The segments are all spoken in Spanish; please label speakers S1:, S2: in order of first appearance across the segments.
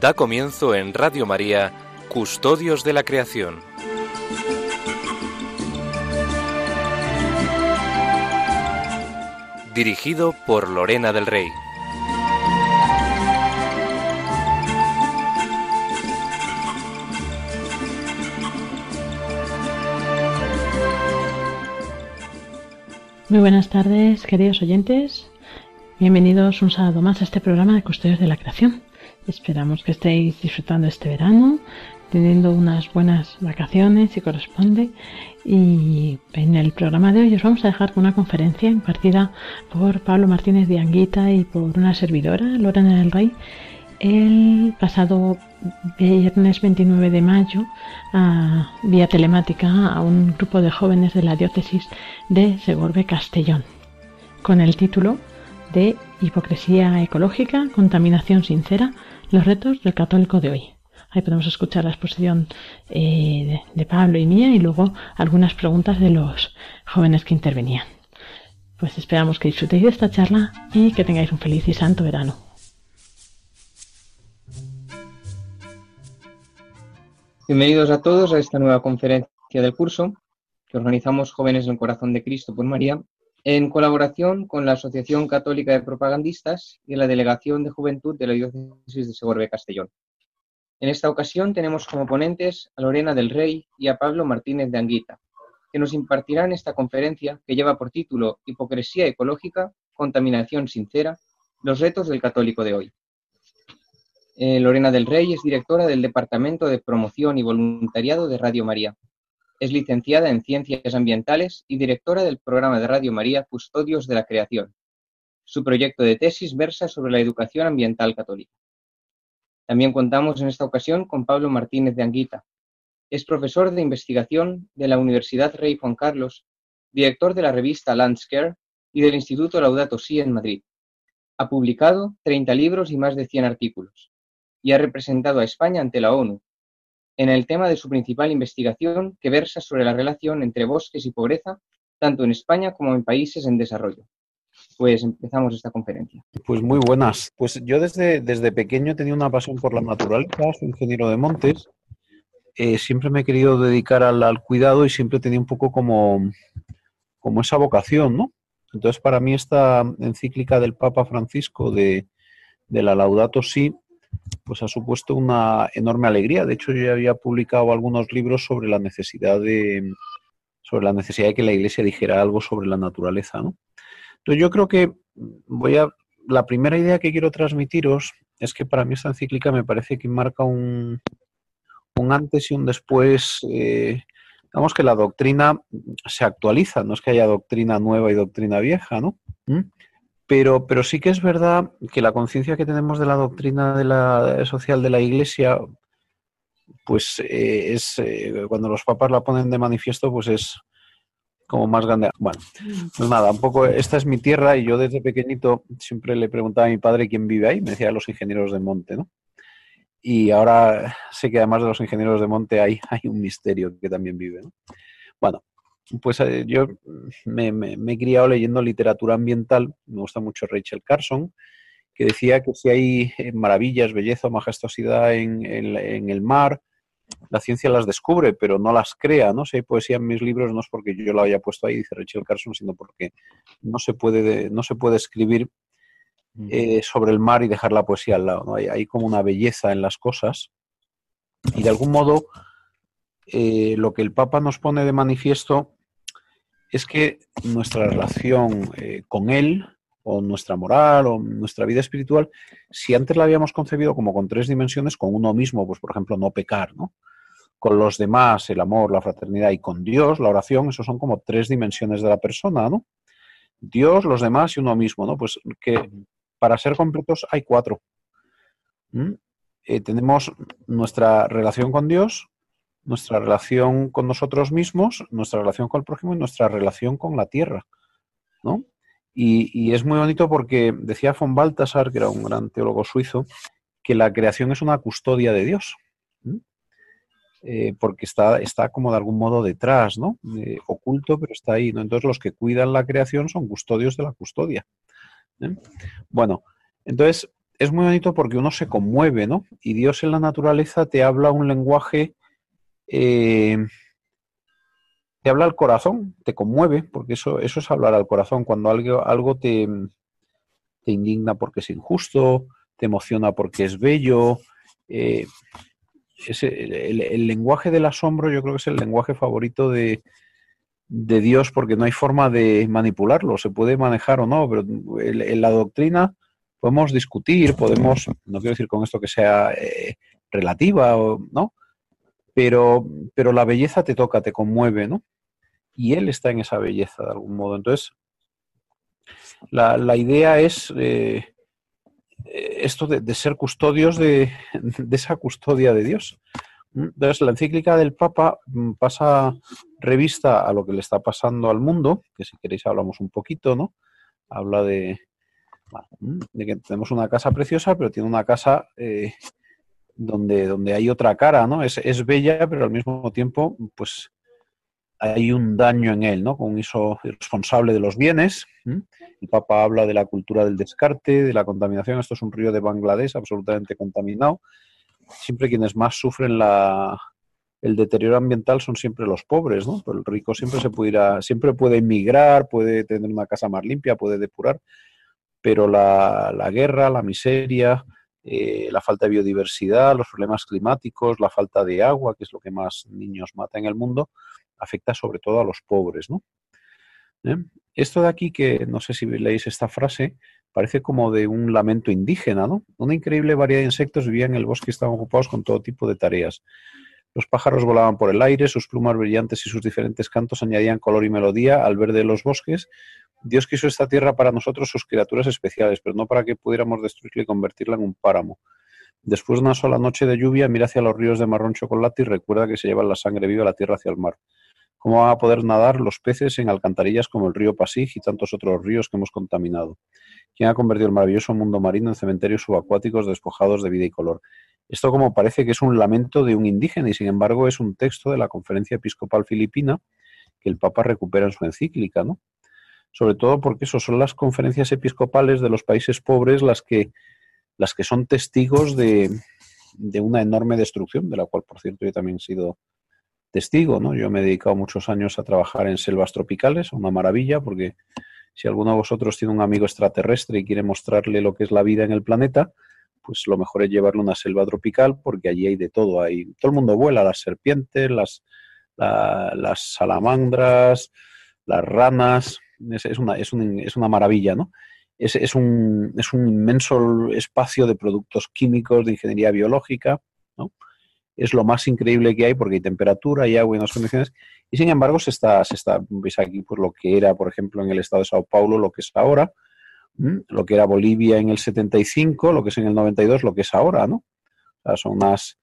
S1: Da comienzo en Radio María, Custodios de la Creación. Dirigido por Lorena del Rey.
S2: Muy buenas tardes, queridos oyentes. Bienvenidos un sábado más a este programa de Custodios de la Creación. Esperamos que estéis disfrutando este verano, teniendo unas buenas vacaciones si corresponde. Y en el programa de hoy os vamos a dejar con una conferencia impartida por Pablo Martínez de Anguita y por una servidora, Lorena del Rey, el pasado viernes 29 de mayo, vía telemática, a un grupo de jóvenes de la diócesis de Segorbe Castellón, con el título de Hipocresía ecológica, contaminación sincera, los retos del católico de hoy. Ahí podemos escuchar la exposición eh, de, de Pablo y mía y luego algunas preguntas de los jóvenes que intervenían. Pues esperamos que disfrutéis de esta charla y que tengáis un feliz y santo verano.
S3: Bienvenidos a todos a esta nueva conferencia del curso que organizamos Jóvenes en el Corazón de Cristo por María en colaboración con la Asociación Católica de Propagandistas y la Delegación de Juventud de la Diócesis de Segorbe Castellón. En esta ocasión tenemos como ponentes a Lorena del Rey y a Pablo Martínez de Anguita, que nos impartirán esta conferencia que lleva por título Hipocresía ecológica, contaminación sincera, los retos del católico de hoy. Eh, Lorena del Rey es directora del Departamento de Promoción y Voluntariado de Radio María es licenciada en Ciencias Ambientales y directora del programa de Radio María Custodios de la Creación. Su proyecto de tesis versa sobre la educación ambiental católica. También contamos en esta ocasión con Pablo Martínez de Anguita. Es profesor de investigación de la Universidad Rey Juan Carlos, director de la revista Landscare y del Instituto Laudato Si en Madrid. Ha publicado 30 libros y más de 100 artículos, y ha representado a España ante la ONU, en el tema de su principal investigación que versa sobre la relación entre bosques y pobreza, tanto en España como en países en desarrollo. Pues empezamos esta conferencia.
S4: Pues muy buenas. Pues yo desde, desde pequeño tenía una pasión por la naturaleza, soy ingeniero de montes. Eh, siempre me he querido dedicar al, al, cuidado y siempre tenía un poco como, como esa vocación, ¿no? Entonces, para mí esta encíclica del Papa Francisco de, de la Laudato Si pues ha supuesto una enorme alegría. De hecho, yo ya había publicado algunos libros sobre la necesidad de sobre la necesidad de que la Iglesia dijera algo sobre la naturaleza, ¿no? Entonces, yo creo que voy a la primera idea que quiero transmitiros es que para mí esta encíclica me parece que marca un, un antes y un después. Eh, digamos que la doctrina se actualiza, no es que haya doctrina nueva y doctrina vieja, ¿no? ¿Mm? Pero, pero sí que es verdad que la conciencia que tenemos de la doctrina de la, social de la Iglesia, pues eh, es eh, cuando los papas la ponen de manifiesto, pues es como más grande. Bueno, pues nada, un poco, esta es mi tierra y yo desde pequeñito siempre le preguntaba a mi padre quién vive ahí, me decía los ingenieros de monte, ¿no? Y ahora sé que además de los ingenieros de monte hay, hay un misterio que también vive, ¿no? Bueno, pues eh, yo me, me, me, he criado leyendo literatura ambiental, me gusta mucho Rachel Carson, que decía que si hay eh, maravillas, belleza o majestuosidad en, en, en, el mar, la ciencia las descubre, pero no las crea, ¿no? Si hay poesía en mis libros no es porque yo la haya puesto ahí, dice Rachel Carson, sino porque no se puede, no se puede escribir eh, sobre el mar y dejar la poesía al lado, ¿no? Hay, hay como una belleza en las cosas y de algún modo eh, lo que el Papa nos pone de manifiesto es que nuestra relación eh, con Él, o nuestra moral, o nuestra vida espiritual, si antes la habíamos concebido como con tres dimensiones, con uno mismo, pues por ejemplo, no pecar, ¿no? Con los demás, el amor, la fraternidad, y con Dios, la oración, esos son como tres dimensiones de la persona, ¿no? Dios, los demás y uno mismo, ¿no? Pues que para ser completos hay cuatro. Eh, tenemos nuestra relación con Dios, nuestra relación con nosotros mismos, nuestra relación con el prójimo y nuestra relación con la tierra, ¿no? Y, y, es muy bonito porque decía von Balthasar, que era un gran teólogo suizo, que la creación es una custodia de Dios, eh, porque está, está como de algún modo detrás, ¿no? Eh, oculto, pero está ahí, ¿no? Entonces los que cuidan la creación son custodios de la custodia. ¿eh? Bueno, entonces es muy bonito porque uno se conmueve, ¿no? Y Dios en la naturaleza te habla un lenguaje, eh, te habla al corazón, te conmueve, porque eso, eso es hablar al corazón. Cuando algo, algo te, indigna porque es injusto, te emociona porque es bello. Eh, el, lenguaje del asombro yo creo que es el lenguaje favorito de, de, Dios porque no hay forma de manipularlo, se puede manejar o no, pero en la doctrina podemos discutir, podemos, no quiero decir con esto que sea eh, relativa, ¿no? Pero, pero la belleza te toca, te conmueve, ¿no? Y él está en esa belleza de algún modo. Entonces, la, la idea es eh, esto de, ser custodios de, de, esa custodia de Dios. Entonces, la encíclica del Papa mm, pasa revista a lo que le está pasando al mundo, que si queréis hablamos un poquito, ¿no? Habla de, de que tenemos una casa preciosa, pero tiene una casa eh, donde, donde hay otra cara, ¿no? Es, es, bella, pero al mismo tiempo, pues hay un daño en él, ¿no? Con un uso irresponsable de los bienes. El Papa habla de la cultura del descarte, de la contaminación. Esto es un río de Bangladesh absolutamente contaminado. Siempre quienes más sufren la, el deterioro ambiental son siempre los pobres, ¿no? Pero el rico siempre se puede siempre puede emigrar, puede tener una casa más limpia, puede depurar, pero la, la guerra, la miseria, eh, la falta de biodiversidad, los problemas climáticos, la falta de agua, que es lo que más niños mata en el mundo, afecta sobre todo a los pobres, ¿no? ¿Eh? Esto de aquí, que no sé si leéis esta frase, parece como de un lamento indígena, ¿no? Una increíble variedad de insectos vivían en el bosque y estaban ocupados con todo tipo de tareas. Los pájaros volaban por el aire, sus plumas brillantes y sus diferentes cantos añadían color y melodía al verde de los bosques. Dios quiso esta tierra para nosotros, sus criaturas especiales, pero no para que pudiéramos destruirla y convertirla en un páramo. Después de una sola noche de lluvia, mira hacia los ríos de marrón chocolate y recuerda que se llevan la sangre viva a la tierra hacia el mar. ¿Cómo van a poder nadar los peces en alcantarillas como el río Pasig y tantos otros ríos que hemos contaminado? ¿Quién ha convertido el maravilloso mundo marino en cementerios subacuáticos despojados de vida y color? Esto como parece que es un lamento de un indígena y sin embargo es un texto de la Conferencia Episcopal Filipina que el Papa recupera en su encíclica, ¿no? Sobre todo porque eso son las conferencias episcopales de los países pobres las que, las que son testigos de, de una enorme destrucción, de la cual, por cierto, yo también he sido testigo, ¿no? Yo me he dedicado muchos años a trabajar en selvas tropicales, una maravilla, porque si alguno de vosotros tiene un amigo extraterrestre y quiere mostrarle lo que es la vida en el planeta, pues lo mejor es llevarlo a una selva tropical, porque allí hay de todo. Hay, todo el mundo vuela, las serpientes, las, las salamandras, las ranas. Es, una, es, es una maravilla, ¿no? Es, es, un, es un inmenso espacio de productos químicos, de ingeniería biológica, ¿no? es lo más increíble que hay porque hay temperatura, hay agua y unas condiciones. Y sin embargo, se está, se está, veis aquí pues, lo que era, por ejemplo, en el estado de Sao Paulo, lo que es ahora, lo que era Bolivia en el 75, lo que es en el 92, lo que es ahora, ¿no? O sea, son unas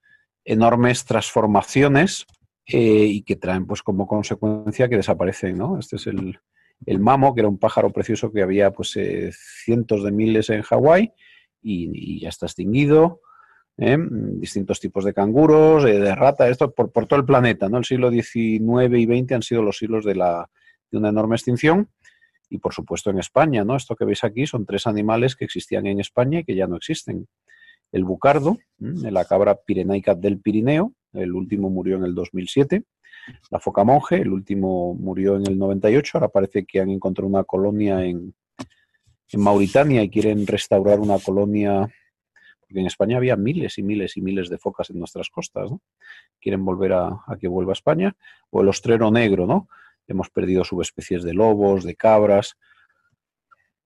S4: enormes transformaciones eh, y que traen pues como consecuencia que desaparecen, ¿no? Este es el, el mamo, que era un pájaro precioso que había pues eh, cientos de miles en Hawái y, ya está extinguido. ¿eh? distintos tipos de canguros, eh, de rata, esto por, por, todo el planeta. ¿no? El siglo XIX y XX han sido los siglos de, la, de una enorme extinción y por supuesto en España. ¿no? Esto que veis aquí son tres animales que existían en España y que ya no existen. El bucardo, la cabra pirenaica del Pirineo, el último murió en el 2007. La foca monje, el último murió en el 98. Ahora parece que han encontrado una colonia en, en Mauritania y quieren restaurar una colonia porque en España había miles y miles y miles de focas en nuestras costas, ¿no? Quieren volver a, que vuelva a España. O el ostrero negro, ¿no? Hemos perdido subespecies de lobos, de cabras.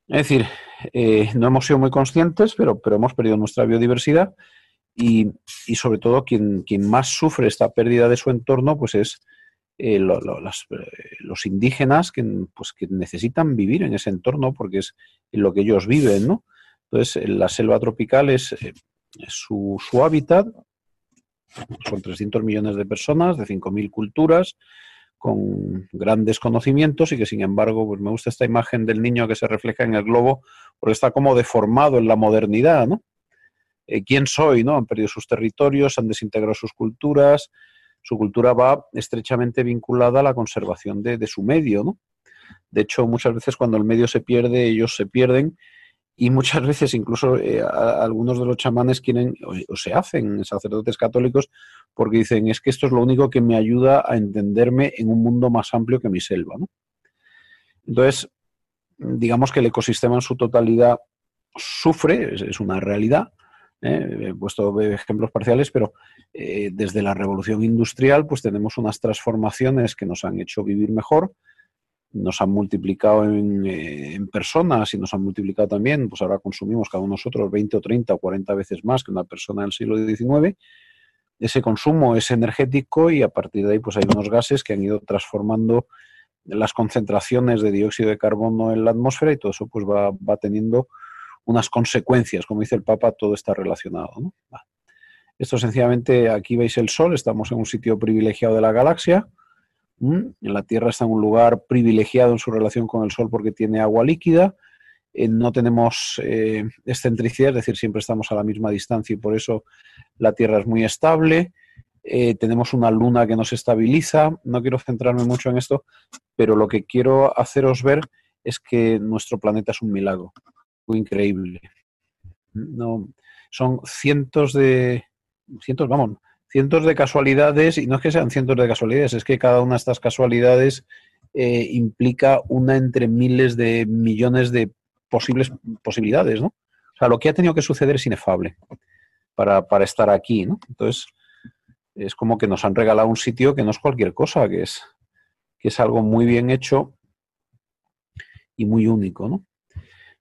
S4: Es decir, eh, no hemos sido muy conscientes, pero, pero hemos perdido nuestra biodiversidad y, sobre todo quien, quien, más sufre esta pérdida de su entorno, pues es eh, lo, lo, las, eh, los indígenas que, pues, que necesitan vivir en ese entorno porque es lo que ellos viven, ¿no? Entonces, la selva tropical es, eh, su, su, hábitat, son 300 millones de personas, de 5.000 culturas, con grandes conocimientos y que sin embargo, pues me gusta esta imagen del niño que se refleja en el globo, porque está como deformado en la modernidad, ¿no? Eh, ¿Quién soy? ¿no? Han perdido sus territorios, han desintegrado sus culturas, su cultura va estrechamente vinculada a la conservación de, de su medio, ¿no? De hecho, muchas veces cuando el medio se pierde, ellos se pierden Y muchas veces incluso eh, algunos de los chamanes quieren o, se hacen sacerdotes católicos porque dicen es que esto es lo único que me ayuda a entenderme en un mundo más amplio que mi selva. ¿no? Entonces, digamos que el ecosistema en su totalidad sufre, es, una realidad. ¿Eh? He puesto ejemplos parciales, pero eh, desde la revolución industrial pues tenemos unas transformaciones que nos han hecho vivir mejor, nos han multiplicado eh, en, personas y nos han multiplicado también, pues ahora consumimos cada uno de nosotros 20 o 30 o 40 veces más que una persona del siglo XIX. Ese consumo es energético y a partir de ahí pues hay unos gases que han ido transformando las concentraciones de dióxido de carbono en la atmósfera y todo eso pues va, teniendo unas consecuencias. Como dice el Papa, todo está relacionado. Esto sencillamente, aquí veis el Sol, estamos en un sitio privilegiado de la galaxia la Tierra está en un lugar privilegiado en su relación con el Sol porque tiene agua líquida. Eh, no tenemos eh, excentricidad, es decir, siempre estamos a la misma distancia y por eso la Tierra es muy estable. Eh, tenemos una luna que nos estabiliza. No quiero centrarme mucho en esto, pero lo que quiero haceros ver es que nuestro planeta es un milagro, increíble. No, son cientos de, cientos, vamos, cientos de casualidades, y no es que sean cientos de casualidades, es que cada una de estas casualidades eh, implica una entre miles de millones de posibles posibilidades, ¿no? O sea, lo que ha tenido que suceder es inefable para, estar aquí, ¿no? Entonces, es como que nos han regalado un sitio que no es cualquier cosa, que es, que es algo muy bien hecho y muy único, ¿no?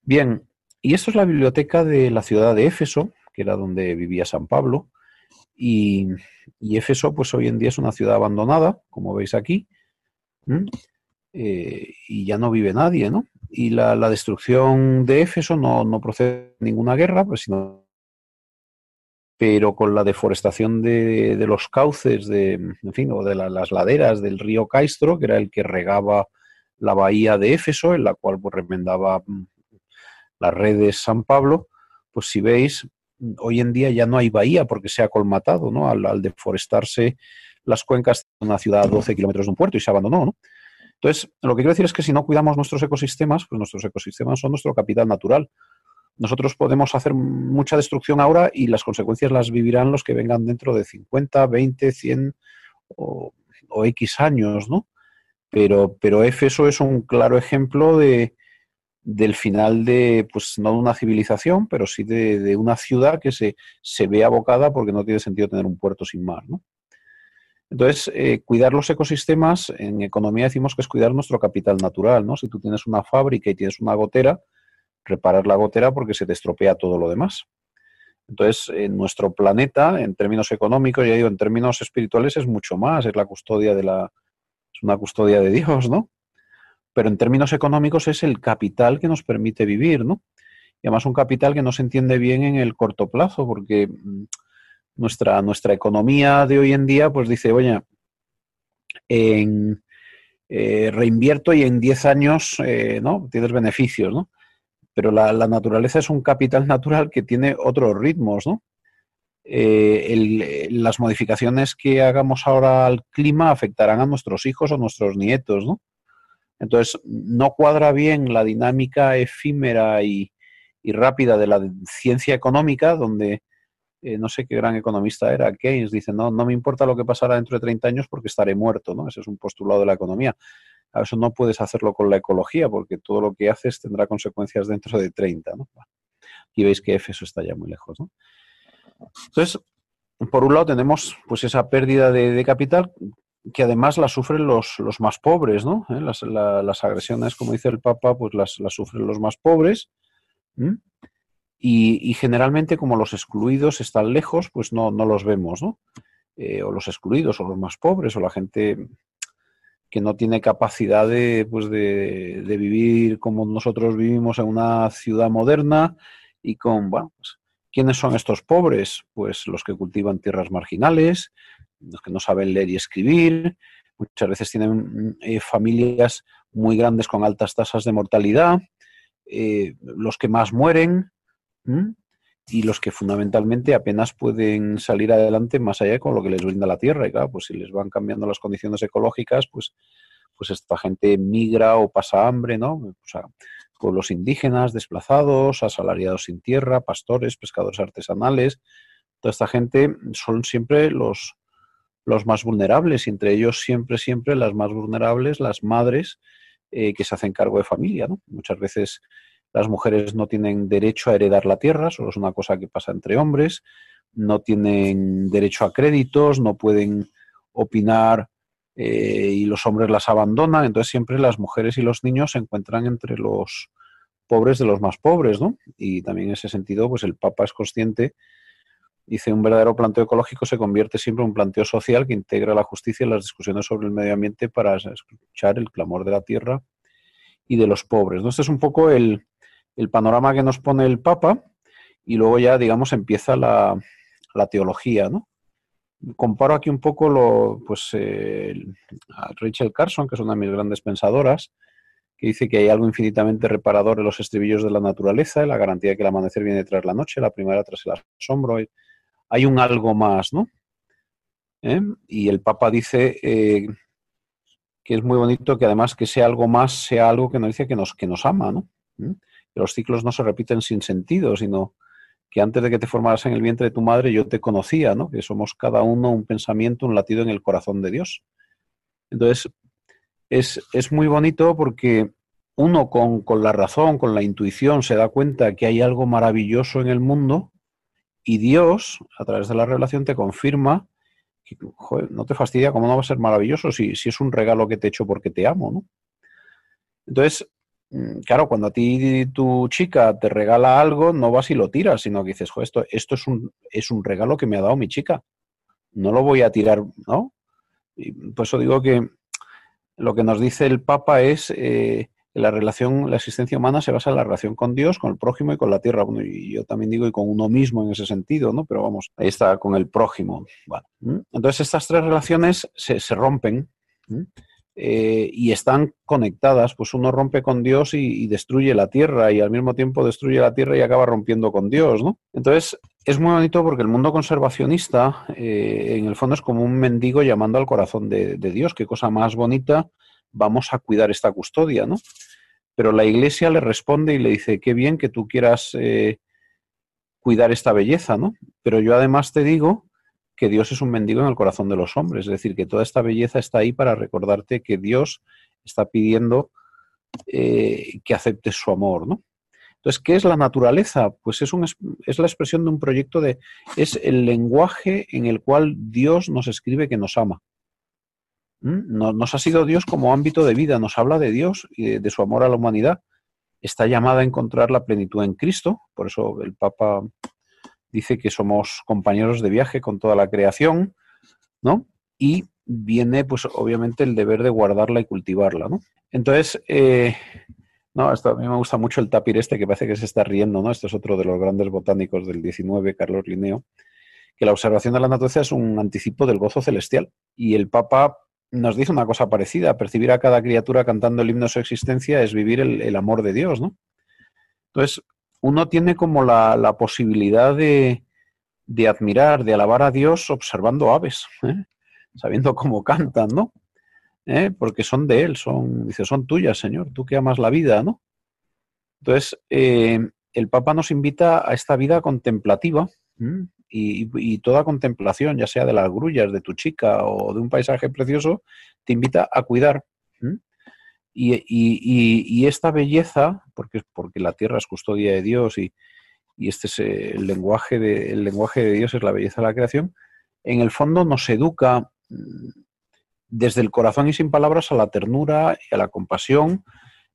S4: Bien, y esto es la biblioteca de la ciudad de Éfeso, que era donde vivía San Pablo, y, Éfeso, pues hoy en día es una ciudad abandonada, como veis aquí, eh, y ya no vive nadie, ¿no? Y la, destrucción de Éfeso no, procede de ninguna guerra, pues, sino pero con la deforestación de, los cauces, de, en fin, o de las laderas del río Caistro, que era el que regaba la bahía de Éfeso, en la cual pues, remendaba las redes San Pablo, pues si veis, hoy en día ya no hay bahía porque se ha colmatado, ¿no? Al, deforestarse las cuencas de una ciudad a 12 kilómetros de un puerto y se abandonó, ¿no? Entonces, lo que quiero decir es que si no cuidamos nuestros ecosistemas, pues nuestros ecosistemas son nuestro capital natural. Nosotros podemos hacer mucha destrucción ahora y las consecuencias las vivirán los que vengan dentro de 50, 20, 100 o, X años, ¿no? Pero, pero eso es un claro ejemplo de, del final de, pues no de una civilización, pero sí de, una ciudad que se, se, ve abocada porque no tiene sentido tener un puerto sin mar. ¿no? Entonces, eh, cuidar los ecosistemas, en economía decimos que es cuidar nuestro capital natural. ¿no? Si tú tienes una fábrica y tienes una gotera, reparar la gotera porque se te estropea todo lo demás. Entonces, en nuestro planeta, en términos económicos, ya digo, en términos espirituales, es mucho más, es la custodia de la, es una custodia de Dios, ¿no? Pero en términos económicos es el capital que nos permite vivir, ¿no? Y además un capital que no se entiende bien en el corto plazo, porque mm, nuestra, nuestra economía de hoy en día, pues dice, oye, en, eh, reinvierto y en 10 años, eh, ¿no? Tienes beneficios, ¿no? Pero la, naturaleza es un capital natural que tiene otros ritmos, ¿no? Eh, las modificaciones que hagamos ahora al clima afectarán a nuestros hijos o nuestros nietos, ¿no? Entonces, no cuadra bien la dinámica efímera y, rápida de la ciencia económica, donde eh, no sé qué gran economista era, Keynes, dice, no, no me importa lo que pasará dentro de 30 años porque estaré muerto, ¿no? Ese es un postulado de la economía. A eso no puedes hacerlo con la ecología, porque todo lo que haces tendrá consecuencias dentro de 30, ¿no? Aquí veis que F eso está ya muy lejos, ¿no? Entonces, por un lado tenemos pues esa pérdida de capital que además las sufren los, más pobres, ¿no? ¿Eh? Las, agresiones, como dice el Papa, pues las, sufren los más pobres. Y, generalmente, como los excluidos están lejos, pues no, no los vemos, ¿no? Eh, o los excluidos, o los más pobres, o la gente que no tiene capacidad de, pues de, vivir como nosotros vivimos en una ciudad moderna y con, bueno, pues, ¿quiénes son estos pobres? Pues los que cultivan tierras marginales, los que no saben leer y escribir, muchas veces tienen eh, familias muy grandes con altas tasas de mortalidad, eh, los que más mueren y los que fundamentalmente apenas pueden salir adelante más allá con lo que les brinda la tierra. Y claro, pues si les van cambiando las condiciones ecológicas, pues, pues esta gente migra o pasa hambre, ¿no? O sea, pueblos indígenas, desplazados, asalariados sin tierra, pastores, pescadores artesanales. Toda esta gente son siempre los, los más vulnerables y entre ellos siempre, siempre las más vulnerables, las madres eh, que se hacen cargo de familia. Muchas veces las mujeres no tienen derecho a heredar la tierra, solo es una cosa que pasa entre hombres, no tienen derecho a créditos, no pueden opinar eh, y los hombres las abandonan, entonces siempre las mujeres y los niños se encuentran entre los pobres de los más pobres, ¿no? Y también en ese sentido, pues el Papa es consciente, dice, un verdadero planteo ecológico se convierte siempre en un planteo social que integra la justicia en las discusiones sobre el medio ambiente para escuchar el clamor de la tierra y de los pobres, ¿no? Este es un poco el, el panorama que nos pone el Papa y luego ya, digamos, empieza la, la teología, ¿no? Comparo aquí un poco lo, pues, a Rachel Carson, que es una de mis grandes pensadoras, que dice que hay algo infinitamente reparador en los estribillos de la naturaleza, la garantía de que el amanecer viene tras la noche, la primera tras el asombro. Hay un algo más, ¿no? ¿Eh? Y el Papa dice eh, que es muy bonito que además que sea algo más, sea algo que nos dice que nos, que nos ama, ¿no? ¿Mm? los ciclos no se repiten sin sentido, sino que antes de que te formaras en el vientre de tu madre yo te conocía, ¿no? Que somos cada uno un pensamiento, un latido en el corazón de Dios. Entonces, es, es muy bonito porque uno con, con, la razón, con la intuición, se da cuenta que hay algo maravilloso en el mundo y Dios, a través de la revelación, te confirma que, joder, no te fastidia, ¿cómo no va a ser maravilloso si, si es un regalo que te he hecho porque te amo, ¿no? Entonces, Mm, claro, cuando a ti tu chica te regala algo, no vas y lo tiras, sino que dices, esto, esto es, un, es un regalo que me ha dado mi chica. No lo voy a tirar, ¿no? Y por eso digo que lo que nos dice el Papa es eh, la relación, la existencia humana se basa en la relación con Dios, con el prójimo y con la tierra. Bueno, y yo también digo y con uno mismo en ese sentido, ¿no? Pero vamos, ahí está con el prójimo. entonces estas tres relaciones se, se rompen. Eh, y están conectadas, pues uno rompe con Dios y, destruye la tierra y al mismo tiempo destruye la tierra y acaba rompiendo con Dios, ¿no? Entonces, es muy bonito porque el mundo conservacionista, eh, en el fondo, es como un mendigo llamando al corazón de, Dios. Qué cosa más bonita, vamos a cuidar esta custodia, ¿no? Pero la iglesia le responde y le dice, qué bien que tú quieras eh, cuidar esta belleza, ¿no? Pero yo además te digo que Dios es un mendigo en el corazón de los hombres. Es decir, que toda esta belleza está ahí para recordarte que Dios está pidiendo eh, que aceptes su amor, ¿no? Entonces, ¿qué es la naturaleza? Pues es, un, es la expresión de un proyecto de... es el lenguaje en el cual Dios nos escribe que nos ama. ¿Mm? Nos, ha sido Dios como ámbito de vida, nos habla de Dios y de su amor a la humanidad. Está llamada a encontrar la plenitud en Cristo, por eso el Papa dice que somos compañeros de viaje con toda la creación, ¿no? Y viene, pues, obviamente, el deber de guardarla y cultivarla, ¿no? Entonces, eh, no, a mí me gusta mucho el tapir este que parece que se está riendo, ¿no? Este es otro de los grandes botánicos del 19, Carlos Linneo, que la observación de la naturaleza es un anticipo del gozo celestial. Y el Papa nos dice una cosa parecida, percibir a cada criatura cantando el himno de su existencia es vivir el, amor de Dios, ¿no? Entonces, uno tiene como la, posibilidad de, admirar, de alabar a Dios observando aves, ¿eh? sabiendo cómo cantan, ¿no? ¿Eh? Porque son de Él, son, dice, son tuyas, Señor, tú que amas la vida, ¿no? Entonces, eh, el Papa nos invita a esta vida contemplativa y, y, toda contemplación, ya sea de las grullas de tu chica o de un paisaje precioso, te invita a cuidar. Y, esta belleza, porque, porque la tierra es custodia de Dios y, este es el lenguaje, de, el lenguaje de Dios es la belleza de la creación, en el fondo nos educa mm, desde el corazón y sin palabras a la ternura y a la compasión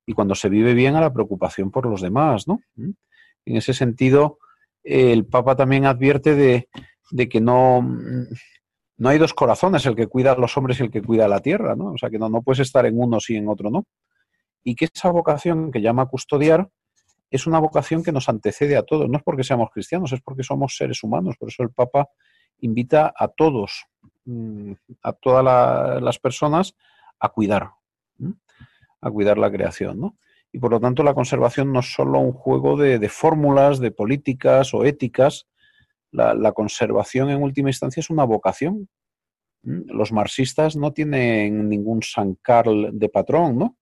S4: y cuando se vive bien a la preocupación por los demás, ¿no? ¿Mm? En ese sentido, el Papa también advierte de, que no, no hay dos corazones, el que cuida a los hombres y el que cuida a la tierra, ¿no? O sea, que no, no puedes estar en uno sí en otro no. Y que esa vocación que llama custodiar es una vocación que nos antecede a todos. No es porque seamos cristianos, es porque somos seres humanos. Por eso el Papa invita a todos, mm, a todas las personas, a cuidar, a cuidar la creación, ¿no? Y por lo tanto la conservación no es solo un juego de, fórmulas, de políticas o éticas, la, conservación en última instancia es una vocación. ¿Mm? Los marxistas no tienen ningún San Carl de patrón, ¿no?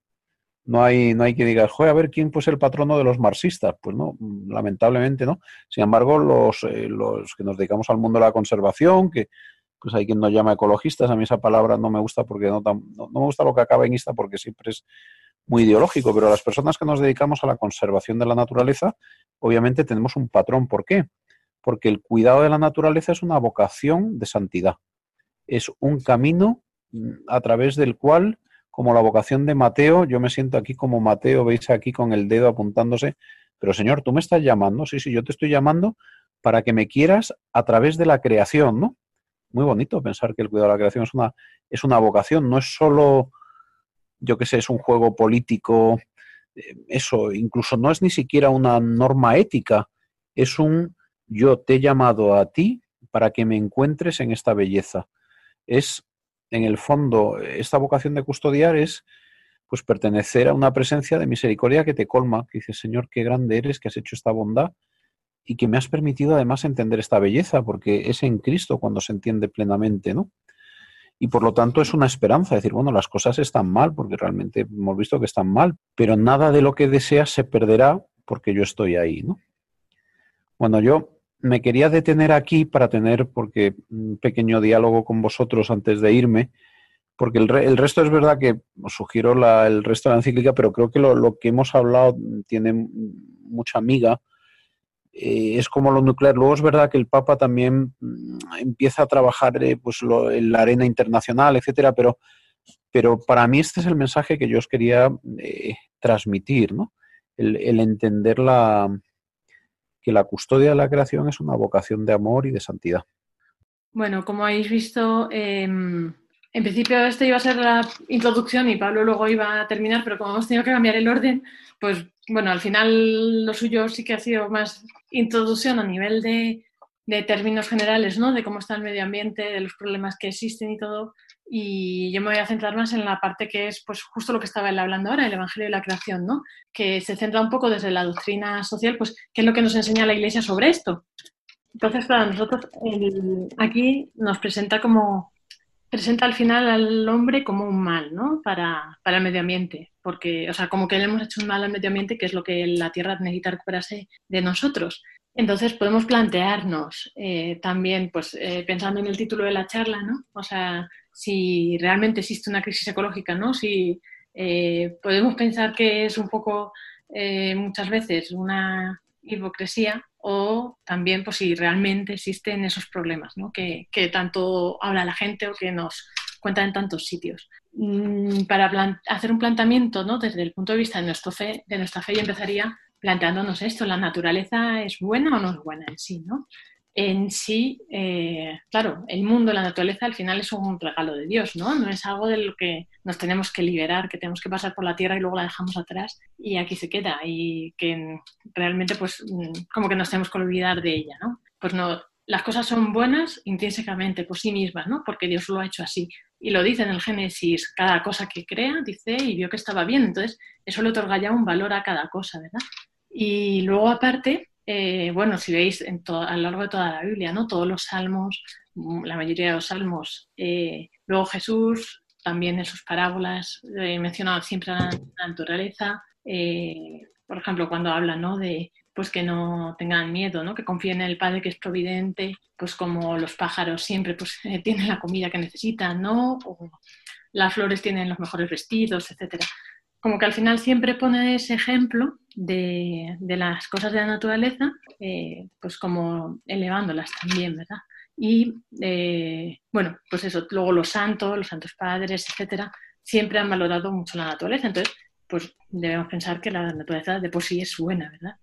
S4: No hay, no hay que digas, joder, a ver quién fue el patrono de los marxistas. Pues no, lamentablemente no. Sin embargo, los, eh, los que nos dedicamos al mundo de la conservación, que pues hay quien nos llama ecologistas, a mí esa palabra no me gusta porque no, no, no me gusta lo que acaba en ista porque siempre es muy ideológico, pero las personas que nos dedicamos a la conservación de la naturaleza, obviamente tenemos un patrón. ¿Por qué? Porque el cuidado de la naturaleza es una vocación de santidad. Es un camino mm, a través del cual, como la vocación de Mateo, yo me siento aquí como Mateo, veis aquí con el dedo apuntándose, pero Señor, tú me estás llamando, sí, sí, yo te estoy llamando para que me quieras a través de la creación, ¿no? Muy bonito pensar que el cuidado de la creación es una, es una vocación, no es solo yo qué sé, es un juego político, eh, eso, incluso no es ni siquiera una norma ética, es un yo te he llamado a ti para que me encuentres en esta belleza. Es, en el fondo, esta vocación de custodiar es pues pertenecer a una presencia de misericordia que te colma, que dice, Señor, qué grande eres, que has hecho esta bondad y que me has permitido además entender esta belleza, porque es en Cristo cuando se entiende plenamente, ¿no? Y por lo tanto es una esperanza, decir, bueno, las cosas están mal porque realmente hemos visto que están mal, pero nada de lo que deseas se perderá porque yo estoy ahí, ¿no? Bueno, yo me quería detener aquí para tener, porque un pequeño diálogo con vosotros antes de irme, porque el, el resto es verdad que os sugiero el resto de la encíclica, pero creo que lo, lo que hemos hablado tiene mucha amiga eh, es como lo nuclear. Luego es verdad que el Papa también mm, empieza a trabajar eh, pues en la arena internacional, etcétera, pero, pero para mí este es el mensaje que yo os quería eh, transmitir, ¿no? El, entender la, que la custodia de la creación es una vocación de amor y de santidad.
S2: Bueno, como habéis visto, em, en principio esta iba a ser la introducción y Pablo luego iba a terminar, pero como hemos tenido que cambiar el orden, pues bueno, al final lo suyo sí que ha sido más introducción a nivel de, términos generales, ¿no? De cómo está el medio ambiente, de los problemas que existen y todo. Y yo me voy a centrar más en la parte que es pues justo lo que estaba él hablando ahora, el Evangelio de la Creación, ¿no? Que se centra un poco desde la doctrina social, pues qué es lo que nos enseña la Iglesia sobre esto. Entonces, para nosotros aquí nos presenta como presenta al final al hombre como un mal, ¿no? Para, para, el medio ambiente, porque, o sea, como que le hemos hecho un mal al medio ambiente, que es lo que la Tierra necesita recuperarse de nosotros. Entonces podemos plantearnos eh, también, pues eh, pensando en el título de la charla, ¿no? O sea, si realmente existe una crisis ecológica, ¿no? Si eh, podemos pensar que es un poco muchas veces una hipocresía o también pues si realmente existen esos problemas ¿no? que, que, tanto habla la gente o que nos cuentan en tantos sitios. Mm, para hacer un planteamiento ¿no? desde el punto de vista de, nuestro fe, de nuestra fe, yo empezaría planteándonos esto, ¿la naturaleza es buena o no es buena en sí? ¿no? En sí, eh, claro, el mundo, la naturaleza al final es un regalo de Dios, ¿no? No es algo de lo que nos tenemos que liberar, que tenemos que pasar por la tierra y luego la dejamos atrás y aquí se queda y que realmente pues mm, como que nos tenemos que olvidar de ella, ¿no? Pues no, las cosas son buenas intrínsecamente por sí mismas, ¿no? Porque Dios lo ha hecho así. Y lo dice en el Génesis, cada cosa que crea, dice, y vio que estaba bien. Entonces, eso le otorga ya un valor a cada cosa, ¿verdad? Y luego aparte, eh, bueno, si veis a lo largo de toda la Biblia, ¿no? Todos los salmos, mm, la mayoría de los salmos. Eh, luego Jesús, también en sus parábolas, eh, menciona siempre la, naturaleza. por ejemplo, cuando habla ¿no? de pues que no tengan miedo, ¿no? que confíen en el Padre que es providente, pues como los pájaros siempre pues, tienen la comida que necesitan, ¿no? o las flores tienen los mejores vestidos, etcétera como que al final siempre pone ese ejemplo de, las cosas de la naturaleza, eh, pues como elevándolas también, ¿verdad? Y eh, bueno, pues eso, luego los santos, los santos padres, etcétera, siempre han valorado mucho la naturaleza. Entonces, pues debemos pensar que la naturaleza de por sí es buena, ¿verdad?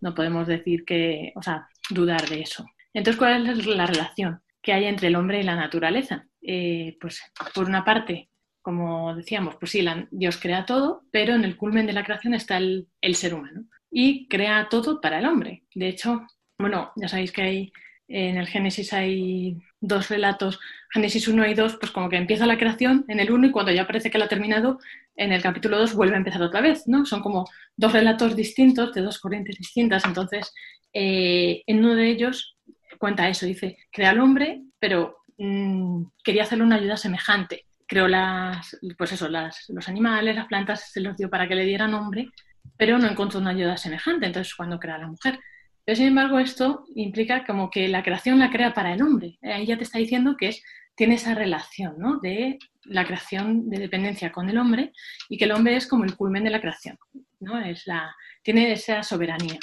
S2: No podemos decir que, o sea, dudar de eso. Entonces, ¿cuál es la relación que hay entre el hombre y la naturaleza? Eh, pues por una parte, como decíamos, pues sí, Dios crea todo, pero en el culmen de la creación está el, ser humano y crea todo para el hombre. De hecho, bueno, ya sabéis que hay en el Génesis hay dos relatos, Génesis 1 y 2, pues como que empieza la creación en el 1 y cuando ya parece que la ha terminado, en el capítulo 2 vuelve a empezar otra vez, ¿no? Son como dos relatos distintos, de dos corrientes distintas. Entonces, eh, en uno de ellos cuenta eso, dice, crea al hombre, pero mm, quería hacerle una ayuda semejante creó las, pues eso, las, los animales, las plantas, se los dio para que le dieran nombre, pero no encontró una ayuda semejante, entonces cuando crea la mujer. Pero sin embargo, esto implica como que la creación la crea para el hombre. Ahí ya te está diciendo que es, tiene esa relación ¿no? de la creación de dependencia con el hombre y que el hombre es como el culmen de la creación, ¿no? es la, tiene esa soberanía.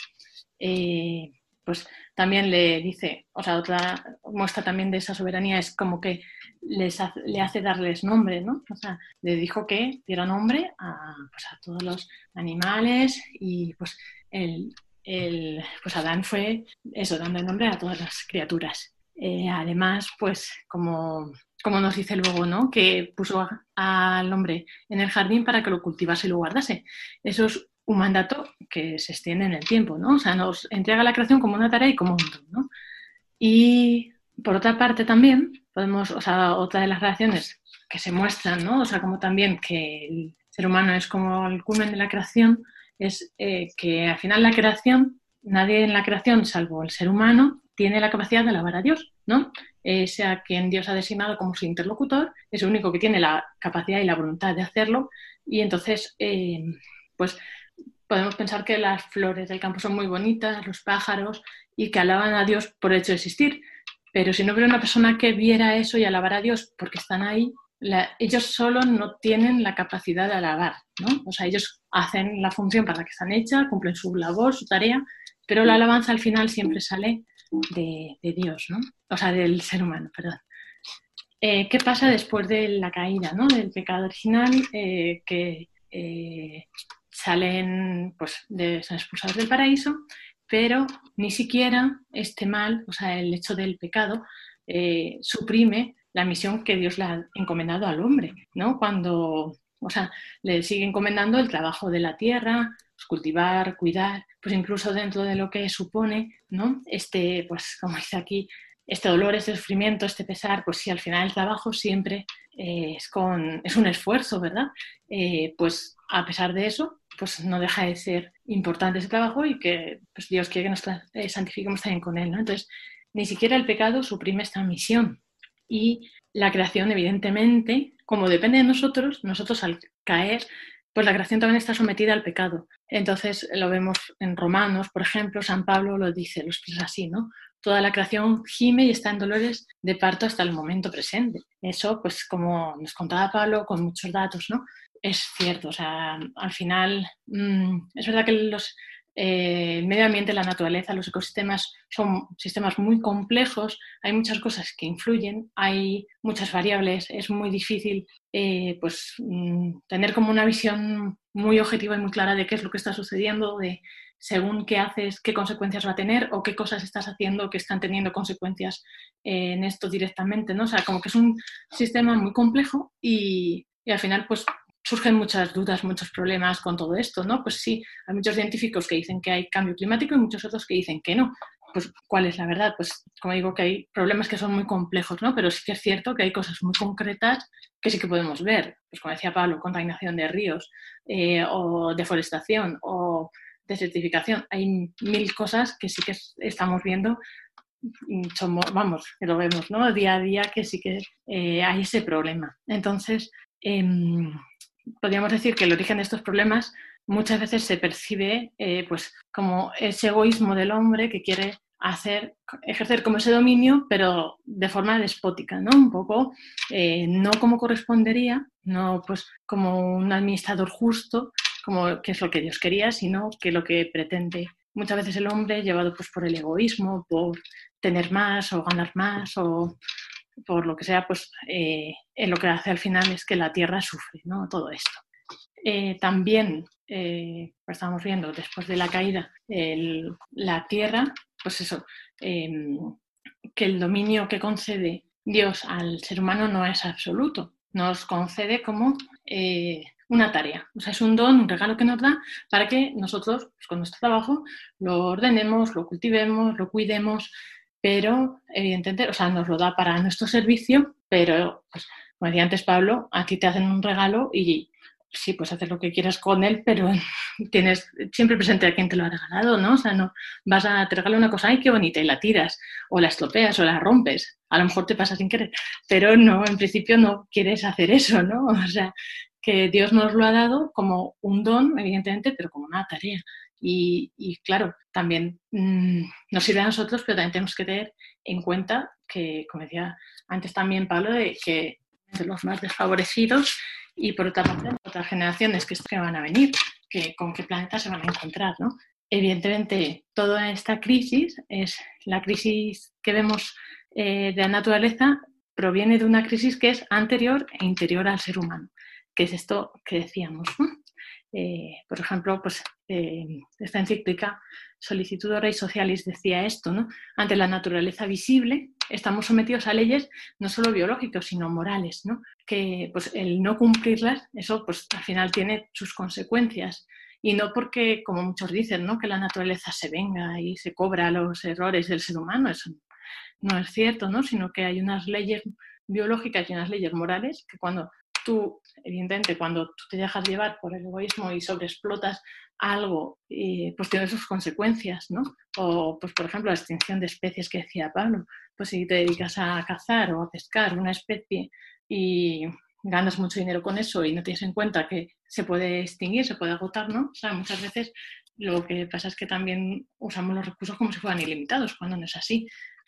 S2: Eh, pues también le dice, o sea, otra muestra también de esa soberanía es como que les le hace darles nombre, ¿no? O sea, le dijo que diera nombre a, pues a todos los animales y pues el, el, pues Adán fue eso, dando nombre a todas las criaturas. Eh, además, pues como, como, nos dice luego, ¿no? Que puso al hombre en el jardín para que lo cultivase y lo guardase. Eso es un mandato que se extiende en el tiempo, ¿no? O sea, nos entrega la creación como una tarea y como un don, ¿no? Y por otra parte también podemos, o sea, otra de las relaciones que se muestran, ¿no? O sea, como también que el ser humano es como el culmen de la creación, es eh, que al final la creación, nadie en la creación, salvo el ser humano, tiene la capacidad de alabar a Dios, ¿no? Eh, sea quien Dios ha designado como su interlocutor, es el único que tiene la capacidad y la voluntad de hacerlo, y entonces, eh, pues podemos pensar que las flores del campo son muy bonitas, los pájaros, y que alaban a Dios por el hecho de existir, pero si no hubiera una persona que viera eso y alabara a Dios porque están ahí, ellos solo no tienen la capacidad de alabar, ¿no? O sea, ellos hacen la función para la que están hechas, cumplen su labor, su tarea, pero la alabanza al final siempre sale de, Dios, ¿no? O sea, del ser humano, perdón. Eh, ¿Qué pasa después de la caída, ¿no? Del pecado original, eh, que eh, salen, pues, de, son expulsados del paraíso, pero ni siquiera este mal, o sea, el hecho del pecado, suprime la misión que Dios le ha encomendado al hombre, ¿no? Cuando, o sea, le sigue encomendando el trabajo de la tierra, pues, cultivar, cuidar, pues incluso dentro de lo que supone, ¿no? Este, pues como dice aquí, este dolor, este sufrimiento, este pesar, pues sí, al final el trabajo siempre eh, es, con, es un esfuerzo, ¿verdad? Eh, pues a pesar de eso, pues no deja de ser importante ese trabajo y que pues, Dios quiere que nos eh, santifiquemos también con él, ¿no? Entonces, ni siquiera el pecado suprime esta misión, y la creación, evidentemente, como depende de nosotros, nosotros al caer, pues la creación también está sometida al pecado. Entonces lo vemos en Romanos, por ejemplo, San Pablo lo dice, lo expresa así, ¿no? Toda la creación gime y está en dolores de parto hasta el momento presente. Eso, pues como nos contaba Pablo con muchos datos, ¿no? Es cierto, o sea, al final mm, es verdad que los, eh, el medio ambiente, la naturaleza, los ecosistemas son sistemas muy complejos, hay muchas cosas que influyen, hay muchas variables, es muy difícil eh, pues, mm, tener como una visión muy objetiva y muy clara de qué es lo que está sucediendo, de según qué haces, qué consecuencias va a tener o qué cosas estás haciendo que están teniendo consecuencias eh, en esto directamente, ¿no? O sea, como que es un sistema muy complejo y, y al final, pues surgen muchas dudas, muchos problemas con todo esto, ¿no? Pues sí, hay muchos científicos que dicen que hay cambio climático y muchos otros que dicen que no. Pues, ¿cuál es la verdad? Pues, como digo, que hay problemas que son muy complejos, ¿no? Pero sí que es cierto que hay cosas muy concretas que sí que podemos ver. Pues, como decía Pablo, contaminación de ríos, eh, o deforestación, o desertificación. Hay mil cosas que sí que estamos viendo somos, vamos, que lo vemos, ¿no? Día a día que sí que eh, hay ese problema. Entonces, em, podríamos decir que el origen de estos problemas muchas veces se percibe eh, pues, como ese egoísmo del hombre que quiere hacer, ejercer como ese dominio, pero de forma despótica, ¿no? Un poco, eh, no como correspondería, no pues como un administrador justo, como que es lo que Dios quería, sino que lo que pretende muchas veces el hombre, llevado pues por el egoísmo, por tener más o ganar más o por lo que sea, pues eh, lo que hace al final es que la Tierra sufre, ¿no? Todo esto. Eh, también, eh, pues estamos viendo, después de la caída, la Tierra, pues eso, em, que el dominio que concede Dios al ser humano no es absoluto, nos concede como una tarea, o sea, es un don, un regalo que nos da para que nosotros, con nuestro trabajo, lo ordenemos, lo cultivemos, lo cuidemos, pero evidentemente, o sea, nos lo da para nuestro servicio, pero, pues, como decía antes Pablo, aquí te hacen un regalo y sí, puedes hacer lo que quieras con él, pero tienes siempre presente a quien te lo ha regalado, ¿no? O sea, no vas a te regala una cosa, ay, qué bonita, y la tiras, o la estropeas, o la rompes. A lo mejor te pasa sin querer, pero no, en principio no quieres hacer eso, ¿no? O sea, que Dios nos lo ha dado como un don, evidentemente, pero como una tarea. Y, claro, también mm, nos sirve a nosotros, pero también tenemos que tener en cuenta que, como decía antes también Pablo, de que los más desfavorecidos y por otra parte otras generaciones que, van a venir, que con qué planeta se van a encontrar, ¿no? Evidentemente, toda esta crisis es la crisis que vemos eh, de la naturaleza proviene de una crisis que es anterior e interior al ser humano, que es esto que decíamos. Eh, por ejemplo, pues, eh, esta encíclica Solicitud y Socialis decía esto, ¿no? Ante la naturaleza visible, estamos sometidos a leyes no solo biológicas, sino morales, ¿no? Que pues, el no cumplirlas, eso pues, al final tiene sus consecuencias. Y no porque, como muchos dicen, ¿no? que la naturaleza se venga y se cobra los errores del ser humano, eso no es cierto, ¿no? sino que hay unas leyes biológicas y unas leyes morales que cuando tú, evidentemente, cuando tú te dejas llevar por el egoísmo y sobreexplotas algo, pues tiene sus consecuencias, ¿no? O, pues, por ejemplo, la extinción de especies que decía Pablo. Pues si te dedicas a cazar o a pescar una especie y ganas mucho dinero con eso y no tienes en cuenta que se puede extinguir, se puede agotar, ¿no? O sea, muchas veces lo que pasa es que también usamos los recursos como si fueran ilimitados, cuando no es así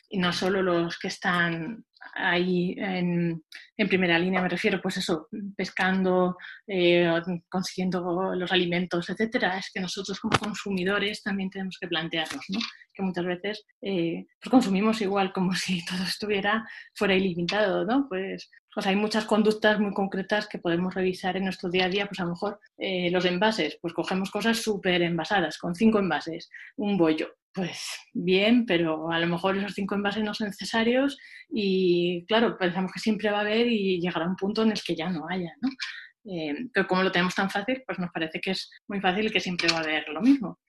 S2: y no solo los que están ahí en, primera línea, me refiero, pues eso, pescando, eh, consiguiendo los alimentos, etcétera, es que nosotros como consumidores también tenemos que plantearnos, ¿no? Que muchas veces eh, pues consumimos igual como si todo estuviera fuera ilimitado, ¿no? Pues pues hay muchas conductas muy concretas que podemos revisar en nuestro día a día, pues a lo mejor eh, los envases, pues cogemos cosas súper envasadas, con cinco envases, un bollo, pues bien, pero a lo mejor esos cinco envases no son necesarios y claro, pensamos que siempre va a haber y llegará un punto en el que ya no haya, ¿no? Eh, pero como lo tenemos tan fácil, pues nos parece que es muy fácil y que siempre va a haber lo mismo.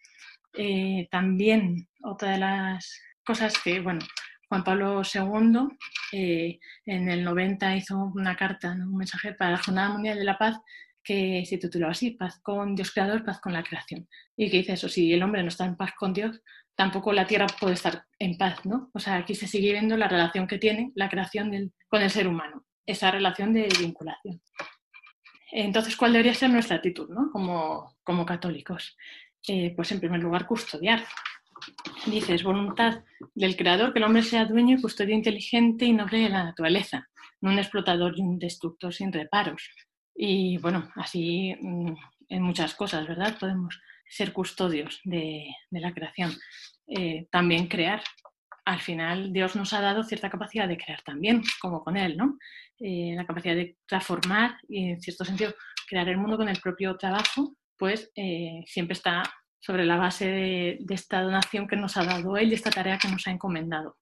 S2: Eh, también otra de las cosas que, bueno, Juan Pablo II eh, en el 90 hizo una carta, un mensaje para la Jornada Mundial de la Paz que se tituló así, Paz con Dios Creador, paz con la creación. Y que dice eso, si el hombre no está en paz con Dios, tampoco la tierra puede estar en paz, ¿no? O sea, aquí se sigue viendo la relación que tiene la creación con el ser humano, esa relación de vinculación. Entonces, ¿cuál debería ser nuestra actitud, ¿no? como, como católicos? Eh, pues en primer lugar, custodiar, Dice, es voluntad del creador que el hombre sea dueño y custodio inteligente y noble de la naturaleza, no un explotador y un destructor sin reparos. Y bueno, así mm, en muchas cosas, ¿verdad? Podemos ser custodios de, la creación. Eh, también crear. Al final Dios nos ha dado cierta capacidad de crear también, como con Él, ¿no? Eh, la capacidad de transformar y en cierto sentido crear el mundo con el propio trabajo, pues eh, siempre está sobre la base de, esta donación que nos ha dado él y esta tarea que nos ha encomendado.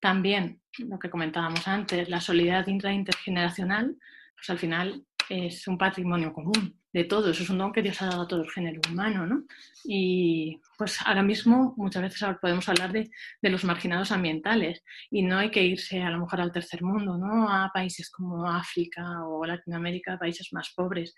S2: También, lo que comentábamos antes, la solidaridad intergeneracional, pues al final es un patrimonio común de todos, es un don que Dios ha dado a todo el género humano, ¿no? Y pues ahora mismo muchas veces podemos hablar de, de, los marginados ambientales y no hay que irse a lo mejor al tercer mundo, ¿no? A países como África o Latinoamérica, países más pobres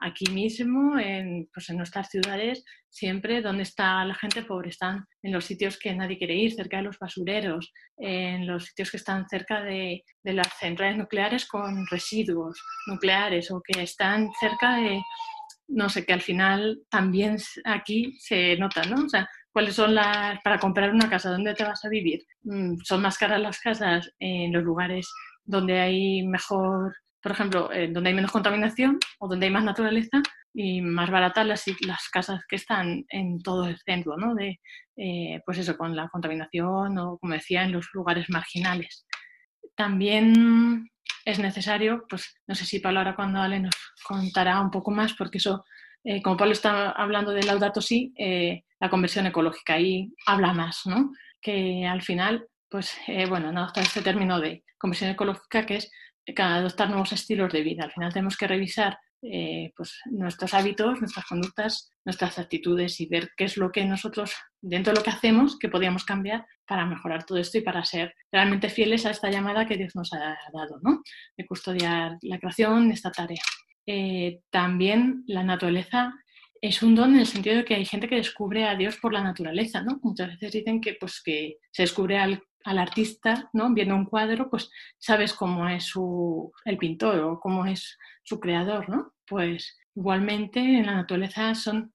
S2: aquí mismo, en, pues en nuestras ciudades, siempre donde está la gente pobre, están en los sitios que nadie quiere ir, cerca de los basureros, en los sitios que están cerca de, de las centrales nucleares con residuos nucleares o que están cerca de, no sé, que al final también aquí se nota, ¿no? O sea, ¿cuáles son las, para comprar una casa, dónde te vas a vivir? Mm, son más caras las casas en los lugares donde hay mejor por ejemplo, eh, donde hay menos contaminación o donde hay más naturaleza y más baratas las, las casas que están en todo el centro, ¿no? De, eh, pues eso, con la contaminación o, como decía, en los lugares marginales. También es necesario, pues no sé si Pablo ahora cuando Ale nos contará un poco más, porque eso, eh, como Pablo está hablando de Laudato Si, la conversión ecológica, ahí habla más, ¿no? Que al final, pues bueno, no está este término de conversión ecológica que es adoptar nuevos estilos de vida. Al final tenemos que revisar eh, pues, nuestros hábitos, nuestras conductas, nuestras actitudes y ver qué es lo que nosotros, dentro de lo que hacemos, que podíamos cambiar para mejorar todo esto y para ser realmente fieles a esta llamada que Dios nos ha dado, ¿no? De custodiar la creación, esta tarea. eh, también la naturaleza es un don en el sentido de que hay gente que descubre a Dios por la naturaleza, ¿no? Muchas veces dicen que, pues, que se descubre al, artista, ¿no? Viendo un cuadro, pues sabes cómo es su, el pintor o cómo es su creador, ¿no? Pues igualmente en la naturaleza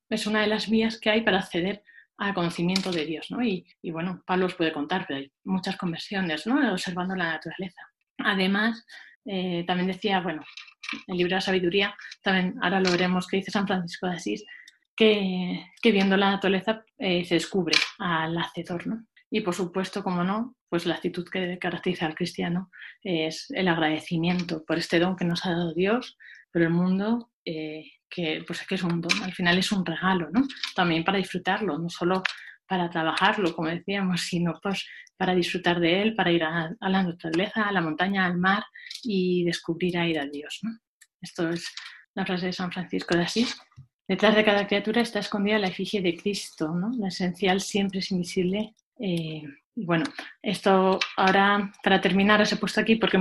S2: es una de las vías que hay para acceder al conocimiento de Dios, ¿no? Y, y bueno, Pablo os puede contar, pero hay muchas conversiones, ¿no? Observando la naturaleza. Además, eh, también decía, bueno, el libro de la sabiduría, también ahora lo veremos que dice San Francisco de Asís, que, viendo la naturaleza eh, se descubre al hacedor, ¿no? Y por supuesto, como no, pues la actitud que caracteriza al cristiano es el agradecimiento por este don que nos ha dado Dios, pero el mundo, eh, que pues es que es un don, al final es un regalo, ¿no? También para disfrutarlo, no solo para trabajarlo, como decíamos, sino pues para disfrutar de él, para ir a, la naturaleza, a la montaña, al mar y descubrir a ir a Dios. Esto es la frase de San Francisco de Asís. Detrás de cada criatura está escondida la efigie de Cristo, ¿no? La esencial siempre es invisible. Eh, bueno, esto ahora, para terminar, os he puesto aquí porque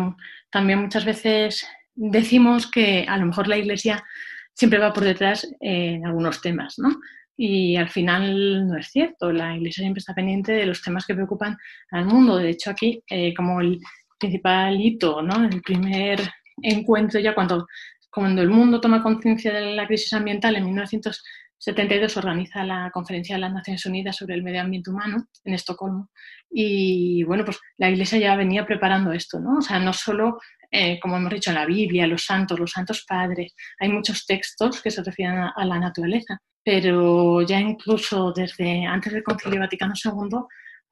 S2: también muchas veces decimos que a lo mejor la Iglesia siempre va por detrás en algunos temas, ¿no? Y al final no es cierto. La Iglesia siempre está pendiente de los temas que preocupan al mundo. De hecho, aquí, eh, como el principal hito, ¿no? el primer encuentro ya cuando, cuando el mundo toma conciencia de la crisis ambiental en 1972 organiza la Conferencia de las Naciones Unidas sobre el Medio Ambiente Humano en Estocolmo. Y bueno, pues la Iglesia ya venía preparando esto, ¿no? O sea, no solo, eh, como hemos dicho, en la Biblia, los santos, los santos padres, hay muchos textos que se refieren a la naturaleza, pero ya incluso desde antes del Concilio Vaticano II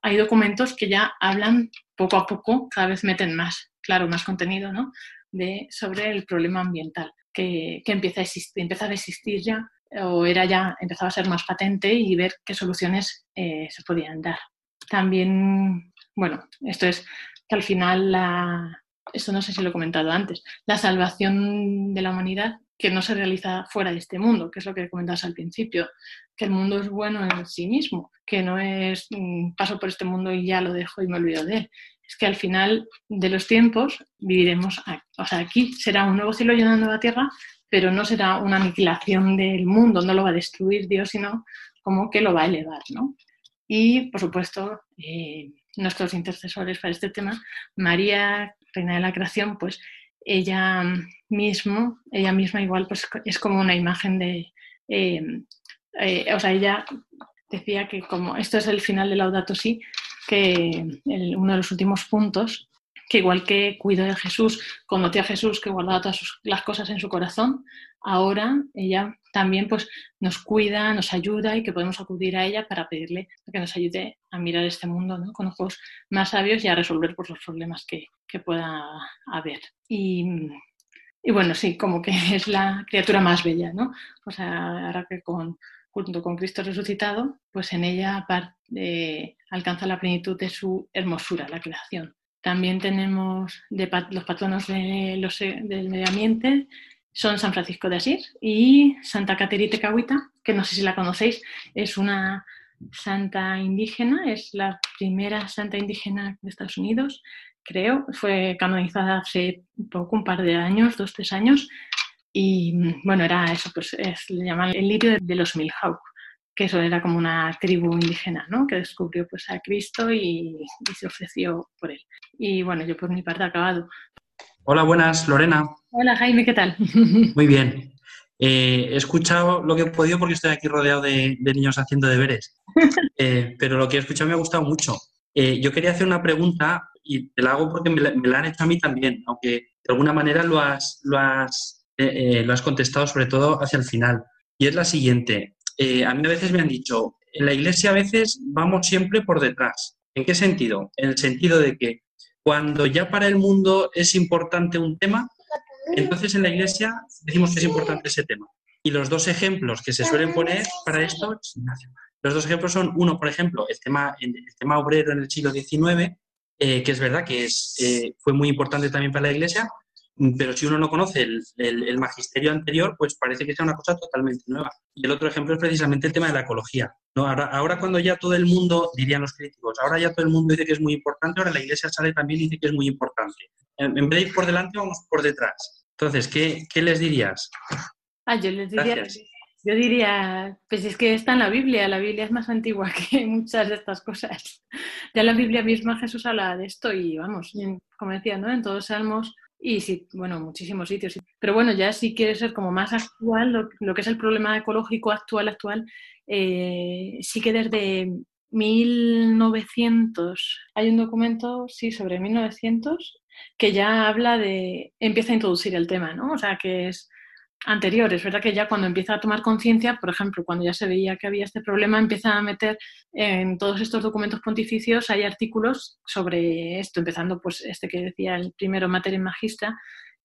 S2: hay documentos que ya hablan poco a poco, cada vez meten más, claro, más contenido, ¿no? De, sobre el problema ambiental que, que empieza, a existir, empieza a existir ya o era ya, empezaba a ser más patente y ver qué soluciones eh, se podían dar. También, bueno, esto es que al final la, esto no sé si lo he comentado antes, la salvación de la humanidad que no se realiza fuera de este mundo, que es lo que comentabas al principio, que el mundo es bueno en sí mismo, que no es mm, paso por este mundo y ya lo dejo y me olvido de él. Es que al final de los tiempos viviremos, aquí. o sea, aquí será un nuevo cielo y una nueva tierra, pero no será una aniquilación del mundo, no lo va a destruir Dios, sino como que lo va a elevar, ¿no? Y, por supuesto, eh, nuestros intercesores para este tema, María, Reina de la Creación, pues ella mismo, ella misma igual pues es como una imagen de, eh, eh, o sea, ella decía que como esto es el final de Laudato Si, que uno de los últimos puntos, que igual que cuidó de Jesús, conoció a Jesús que guardaba todas las cosas en su corazón, ahora ella también pues nos cuida, nos ayuda y que podemos acudir a ella para pedirle que nos ayude a mirar este mundo con ojos más sabios y a resolver pues, los problemas que, pueda haber. Y, bueno, sí, como que es la criatura más bella, ¿no? O sea, ahora que con, junto con Cristo resucitado, pues en ella alcanza la plenitud de su hermosura, la creación. También tenemos los patronos de los, del medio ambiente, son San Francisco de Asís y Santa Caterite Cahuita, que no sé si la conocéis, es una santa indígena, es la primera santa indígena de Estados Unidos, creo, fue canonizada hace poco, un par de años, dos, tres años, y bueno, era eso, pues le llaman el lirio de los Milhawk, que eso era como una tribu indígena, ¿no? Que descubrió pues a Cristo y, y se ofreció por él. Y bueno, yo por mi parte he acabado.
S5: Hola, buenas, Lorena.
S2: Hola, Jaime, ¿qué tal?
S5: Muy bien. Eh, he escuchado lo que he podido porque estoy aquí rodeado de, niños haciendo deberes, eh, pero lo que he escuchado me ha gustado mucho. Eh, yo quería hacer una pregunta y te la hago porque me la, han hecho a mí también, aunque de alguna manera lo has, lo has, lo has contestado sobre todo hacia el final. Y es la siguiente. A mí a veces me han dicho, en la iglesia a veces vamos siempre por detrás. ¿En qué sentido? En el sentido de que cuando ya para el mundo es importante un tema, entonces en la iglesia decimos que es importante ese tema. Y los dos ejemplos que se suelen poner para esto, los dos ejemplos son, uno, por ejemplo, el tema, el tema obrero en el siglo XIX, eh, que es verdad que es, eh, fue muy importante también para la iglesia, pero si uno no conoce el, magisterio anterior, pues parece que sea una cosa totalmente nueva. Y el otro ejemplo es precisamente el tema de la ecología. ¿no? Ahora, cuando ya todo el mundo, dirían los críticos, ahora ya todo el mundo dice que es muy importante, ahora la Iglesia sale también y dice que es muy importante. En, vez de ir por delante, vamos por detrás. Entonces, ¿qué, qué les dirías?
S2: Ah, yo les diría, yo diría, pues es que está en la Biblia, la Biblia es más antigua que muchas de estas cosas. Ya la Biblia misma Jesús habla de esto y vamos, como decía, ¿no? En todos los salmos y sí, bueno, muchísimos sitios. Pero bueno, ya si quiere ser como más actual, lo, que es el problema ecológico actual, actual, eh, sí que desde 1900, hay un documento, sí, sobre 1900, que ya habla de, empieza a introducir el tema, ¿no? O sea, que es anterior. Es verdad que ya cuando empieza a tomar conciencia, por ejemplo, cuando ya se veía que había este problema, empieza a meter en todos estos documentos pontificios, hay artículos sobre esto, empezando pues este que decía el primero, Materia Magistra,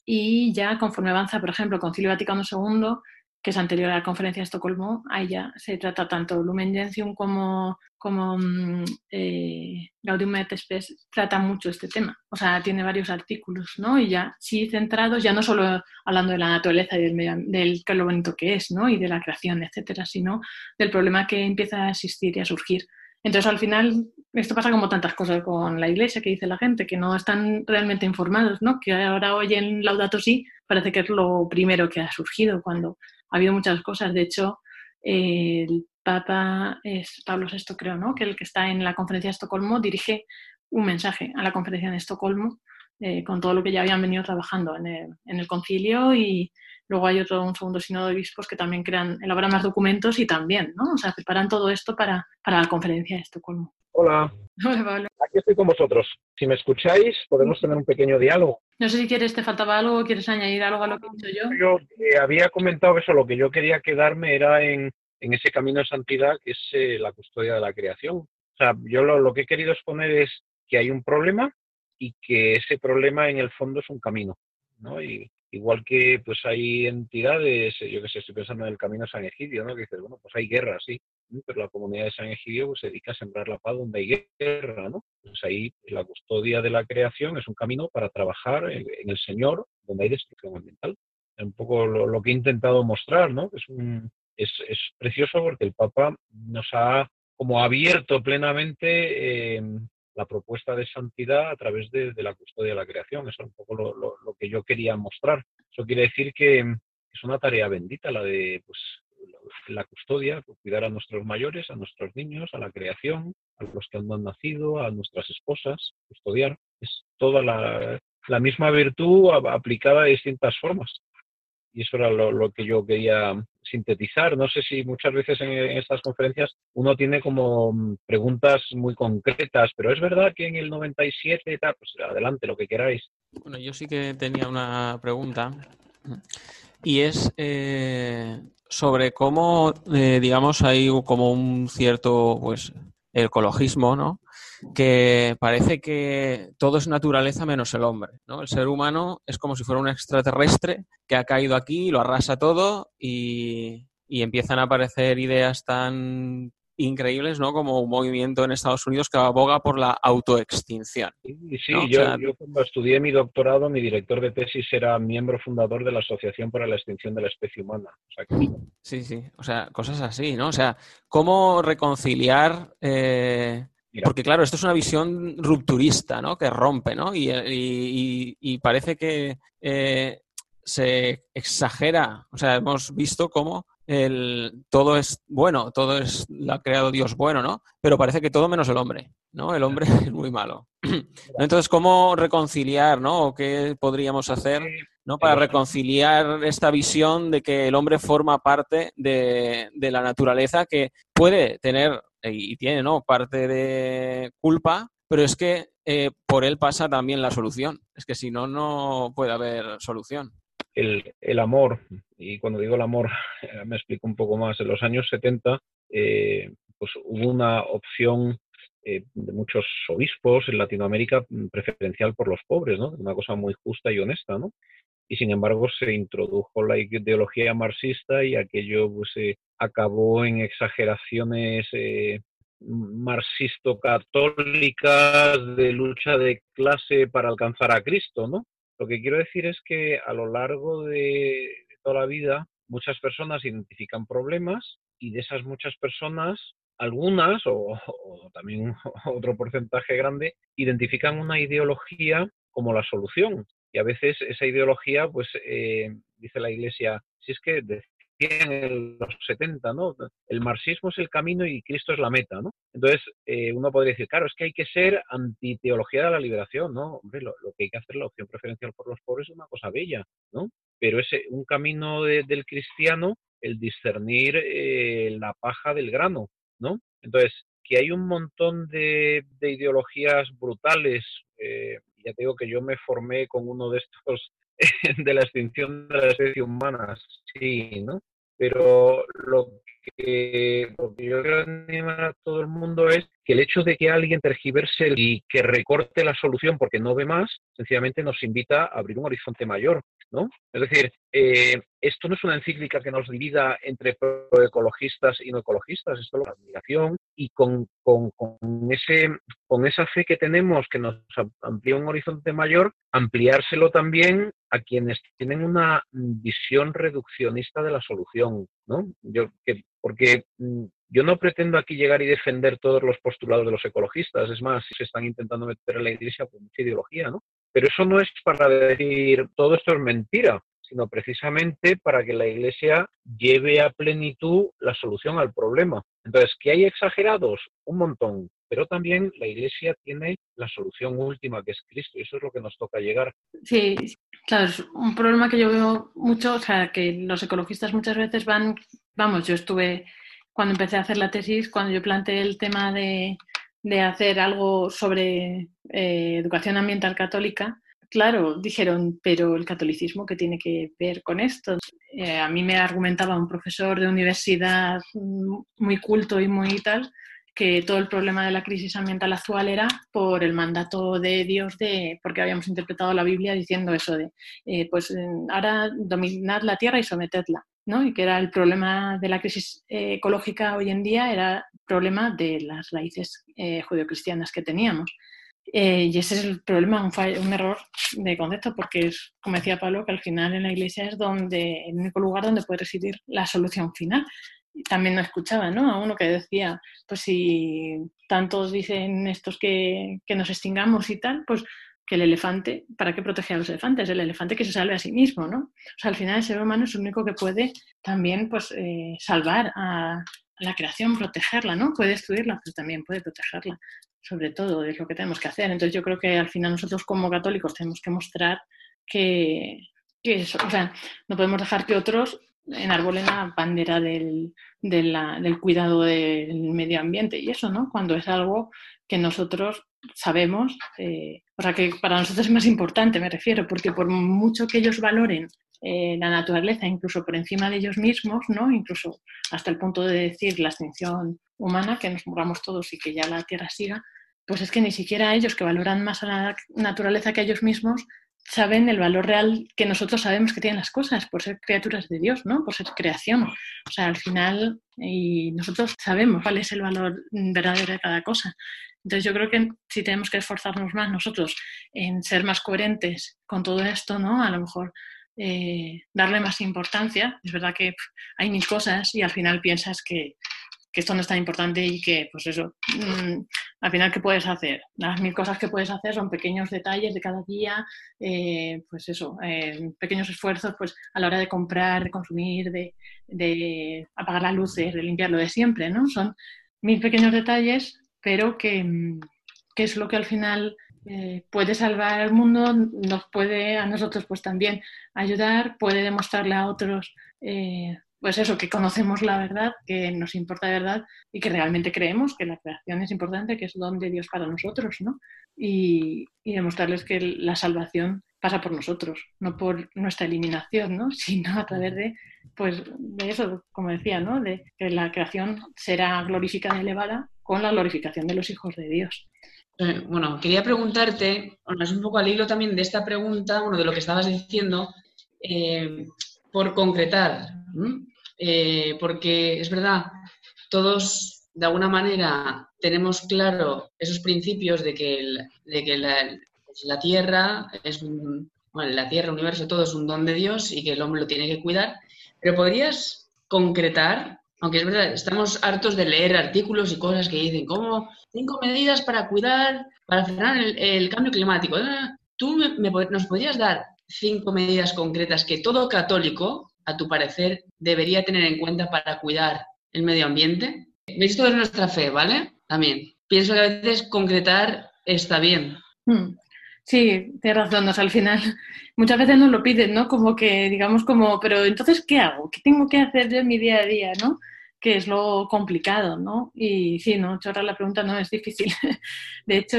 S2: y ya conforme avanza, por ejemplo, Concilio Vaticano II, que es anterior a la conferencia de Estocolmo, ahí ya se trata tanto Lumen Gentium como, como mm, eh, Gaudium et Spes, trata mucho este tema. O sea, tiene varios artículos, ¿no? Y ya sí centrados, ya no solo hablando de la naturaleza y del, del lo bonito que es, ¿no? Y de la creación, etcétera, sino del problema que empieza a existir y a surgir. Entonces, al final, esto pasa como tantas cosas con la iglesia que dice la gente, que no están realmente informados, ¿no? Que ahora oyen Laudato Si, parece que es lo primero que ha surgido, cuando ha habido muchas cosas. De hecho, el Papa Pablo VI, creo, ¿no? Que el que está en la conferencia de Estocolmo dirige un mensaje a la conferencia de Estocolmo eh, con todo lo que ya habían venido trabajando en el, en el concilio y luego hay otro, un segundo sínodo de obispos que también crean, elaboran más documentos y también, ¿no? O sea, preparan todo esto para, para la conferencia de Estocolmo.
S4: Hola.
S2: Hola, Pablo.
S4: Aquí estoy con vosotros. Si me escucháis, podemos tener un pequeño diálogo.
S2: No sé si quieres, te faltaba algo quieres añadir algo a lo que he dicho yo.
S4: Yo eh, había comentado eso, lo que yo quería quedarme era en, en ese camino de santidad que es eh, la custodia de la creación. O sea, yo lo, lo que he querido exponer es que hay un problema y que ese problema en el fondo es un camino, ¿no? Y, igual que pues hay entidades, eh, yo que sé, estoy pensando en el camino de San Egidio, ¿no? Que dices, bueno, pues hay guerra, sí, pero la comunidad de San Egidio pues, se dedica a sembrar la paz donde hay guerra, ¿no? Pues ahí la custodia de la creación es un camino para trabajar en, el Señor donde hay destrucción ambiental. Es un poco lo, que he intentado mostrar, ¿no? Es, un, es, es, precioso porque el Papa nos ha como abierto plenamente eh, la propuesta de santidad a través de, la custodia de la creación. Eso es un poco lo, que yo quería mostrar. Eso quiere decir que es una tarea bendita la de pues, la custodia, cuidar a nuestros mayores, a nuestros niños, a la creación, a los que han nacido, a nuestras esposas, custodiar. Es toda la, la misma virtud aplicada de distintas formas. Y eso era lo, que yo quería sintetizar. No sé si muchas veces en, estas conferencias uno tiene como mm, preguntas muy concretas, pero es verdad que en el 97 y tal, pues adelante, lo que queráis.
S6: Bueno, yo sí que tenía una pregunta y es eh, sobre cómo, eh, digamos, hay como un cierto, pues, ecologismo, ¿no? Que parece que todo es naturaleza menos el hombre. ¿no? El ser humano es como si fuera un extraterrestre que ha caído aquí, lo arrasa todo y, empiezan a aparecer ideas tan increíbles, ¿no? Como un movimiento en Estados Unidos que aboga por la autoextinción.
S4: Sí, sí yo, cuando estudié mi doctorado, mi director de tesis era miembro fundador de la Asociación para la Extinción de la Especie Humana.
S6: Sí, sí, o sea, cosas así, ¿no? O sea, ¿cómo reconciliar eh, porque claro, esto es una visión rupturista, ¿no? Que rompe, ¿no? Y, parece que eh, se exagera. O sea, hemos visto cómo el, todo es bueno, todo es lo ha creado Dios bueno, ¿no? Pero parece que todo menos el hombre, ¿no? El hombre es muy malo. Entonces, ¿cómo reconciliar, ¿no? ¿O qué podríamos hacer, ¿no? Para reconciliar esta visión de que el hombre forma parte de, de la naturaleza que puede tener y tiene ¿no? parte de culpa, pero es que eh, por él pasa también la solución. Es que si no, no puede haber solución.
S4: El, el amor, y cuando digo el amor, me explico un poco más. En los años 70 eh, pues hubo una opción eh, de muchos obispos en Latinoamérica preferencial por los pobres, ¿no? Una cosa muy justa y honesta, ¿no? y sin embargo se introdujo la ideología marxista y aquello pues, acabó en exageraciones eh, marxisto-católicas de lucha de clase para alcanzar a Cristo, ¿no? Lo que quiero decir es que a lo largo de toda la vida muchas personas identifican problemas y de esas muchas personas algunas o, también otro porcentaje grande identifican una ideología como la solución. Y a veces esa ideología, pues, eh, dice la Iglesia, si es que en los 70, ¿no? El marxismo es el camino y Cristo es la meta, ¿no? Entonces, eh, uno podría decir, claro, es que hay que ser antiteología de la liberación, ¿no? Hombre, lo, que hay que hacer, la opción preferencial por los pobres es una cosa bella, ¿no? Pero es un camino del cristiano el discernir eh, la paja del grano, ¿no? Entonces, que hay un montón de, ideologías brutales, eh, ya te digo que yo me formé con uno de estos de la extinción de la especie humana, sí, ¿no? Pero lo que, yo quiero animar a todo el mundo es que el hecho de que alguien tergiverse y que recorte la solución porque no ve más, sencillamente nos invita a abrir un horizonte mayor, ¿no? Es decir, eh, esto no es una encíclica que nos divida entre ecologistas y no ecologistas, esto es la admiración y con, con, ese, con esa fe que tenemos que nos amplía un horizonte mayor, ampliárselo también a quienes tienen una visión reduccionista de la solución, ¿no? Que, porque mm, yo no pretendo aquí llegar y defender todos los postulados de los ecologistas, es más, se están intentando meter en la iglesia por mucha ideología, ¿no? Pero eso no es para decir todo esto es mentira, sino precisamente para que la iglesia lleve a plenitud la solución al problema. Entonces, ¿que hay exagerados? Un montón, pero también la Iglesia tiene la solución última, que es Cristo, y eso es lo que nos toca llegar.
S2: Sí, claro, es un problema que yo veo mucho, o sea, que los ecologistas muchas veces van, vamos, yo estuve, cuando empecé a hacer la tesis, cuando yo planteé el tema de, hacer algo sobre eh, educación ambiental católica, claro, dijeron, pero el catolicismo, ¿qué tiene que ver con esto? Eh, a mí me argumentaba un profesor de universidad muy culto y muy tal, que todo el problema de la crisis ambiental actual era por el mandato de Dios, de, porque habíamos interpretado la Biblia diciendo eso de, eh, pues ahora dominad la tierra y sometedla, ¿no? Y que era el problema de la crisis eh, ecológica hoy en día, era el problema de las raíces eh, judeocristianas que teníamos. y ese es el problema, un, un, error de concepto, porque es, como decía Pablo, que al final en la iglesia es donde, el único lugar donde puede residir la solución final también no escuchaba, ¿no? A uno que decía, pues si tantos dicen estos que, que, nos extingamos y tal, pues que el elefante, ¿para qué protege a los elefantes? El elefante que se salve a sí mismo, ¿no? O sea, al final el ser humano es el único que puede también, pues, eh, salvar a, la creación, protegerla, ¿no? Puede destruirla, pero también puede protegerla. Sobre todo es lo que tenemos que hacer. Entonces yo creo que al final nosotros como católicos tenemos que mostrar que, que eso, o sea, no podemos dejar que otros enarbolen la bandera del, del cuidado del medio ambiente y eso, ¿no? Cuando es algo que nosotros sabemos, eh, o sea, que para nosotros es más importante, me refiero, porque por mucho que ellos valoren eh, la naturaleza, incluso por encima de ellos mismos, ¿no? Incluso hasta el punto de decir la extinción humana, que nos muramos todos y que ya la Tierra siga, pues es que ni siquiera ellos que valoran más a la naturaleza que ellos mismos saben el valor real que nosotros sabemos que tienen las cosas por ser criaturas de Dios, ¿no? Por ser creación. O sea, al final, y nosotros sabemos cuál es el valor verdadero de cada cosa. Entonces yo creo que si tenemos que esforzarnos más nosotros en ser más coherentes con todo esto, ¿no? A lo mejor eh, darle más importancia. Es verdad que hay mil cosas y al final piensas que que esto no es tan importante y que, pues eso, mm, al final, ¿qué puedes hacer? Las mil cosas que puedes hacer son pequeños detalles de cada día, eh, pues eso, eh, pequeños esfuerzos pues a la hora de comprar, de consumir, de, apagar las luces, de limpiar lo de siempre, ¿no? Son mil pequeños detalles, pero que, que es lo que al final eh, puede salvar al mundo, nos puede a nosotros pues también ayudar, puede demostrarle a otros pues eso, que conocemos la verdad, que nos importa de verdad y que realmente creemos que la creación es importante, que es don de Dios para nosotros, ¿no? Y, demostrarles que la salvación pasa por nosotros, no por nuestra eliminación, ¿no? Sino a través de, pues, de eso, como decía, ¿no? De que la creación será glorificada y elevada con la glorificación de los hijos de Dios.
S7: Eh, bueno, quería preguntarte, es un poco al hilo también de esta pregunta, bueno, de lo que estabas diciendo, eh, por concretar, eh, porque es verdad, todos de alguna manera tenemos claro esos principios de que, de que pues, la, Tierra es la Tierra, el universo, todo es un don de Dios y que el hombre lo tiene que cuidar, pero podrías concretar, aunque es verdad, estamos hartos de leer artículos y cosas que dicen como cinco medidas para cuidar, para frenar el, cambio climático. Ah, ¿tú nos podrías dar cinco medidas concretas que todo católico, a tu parecer, debería tener en cuenta para cuidar el medio ambiente? Esto es nuestra fe, ¿vale? También. Pienso que a veces concretar está bien.
S2: Hmm. Sí, tienes razón. al final muchas veces nos lo piden, ¿no? Como que, digamos, como, pero entonces, ¿qué hago? ¿Qué tengo que hacer yo en mi día a día, ¿no? Que es lo complicado, ¿no? Y sí, ¿no? Chorra la pregunta no es difícil. De hecho,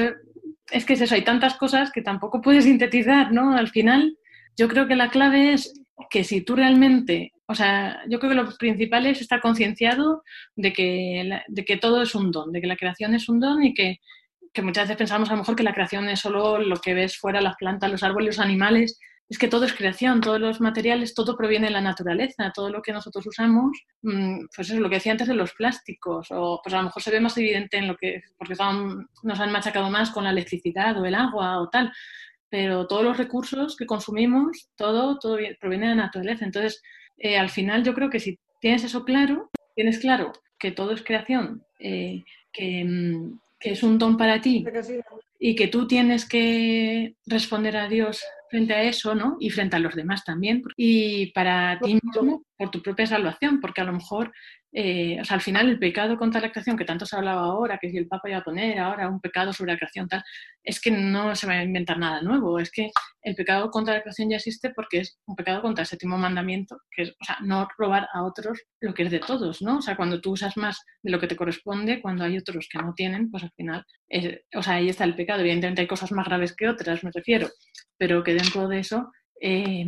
S2: es que es eso, hay tantas cosas que tampoco puedes sintetizar, ¿no? Al final, yo creo que la clave es que si tú realmente, o sea, yo creo que lo principal es estar concienciado de que, de que todo es un don, de que la creación es un don y que que muchas veces pensamos a lo mejor que la creación es solo lo que ves fuera, las plantas, los árboles, los animales. Es que todo es creación, todos los materiales, todo proviene de la naturaleza, todo lo que nosotros usamos, mm, pues eso, lo que decía antes de los plásticos, o pues a lo mejor se ve más evidente en lo que, porque nos han machacado más con la electricidad o el agua o tal, pero todos los recursos que consumimos, todo, todo proviene de la naturaleza. Entonces, eh, al final yo creo que si tienes eso claro, tienes claro que todo es creación, eh, que, mm, que es un don para ti y que tú tienes que responder a Dios frente a eso, ¿no? Y frente a los demás también. Y para ti mismo, por tu propia salvación, porque a lo mejor eh, o sea, al final el pecado contra la creación, que tanto se ha hablado ahora, que si el Papa iba a poner ahora un pecado sobre la creación, tal, es que no se va a inventar nada nuevo, es que el pecado contra la creación ya existe porque es un pecado contra el séptimo mandamiento, que es, o sea, no robar a otros lo que es de todos, ¿no? O sea, cuando tú usas más de lo que te corresponde, cuando hay otros que no tienen, pues al final, o sea, ahí está el pecado. Evidentemente hay cosas más graves que otras, me refiero, pero que dentro de eso... Eh,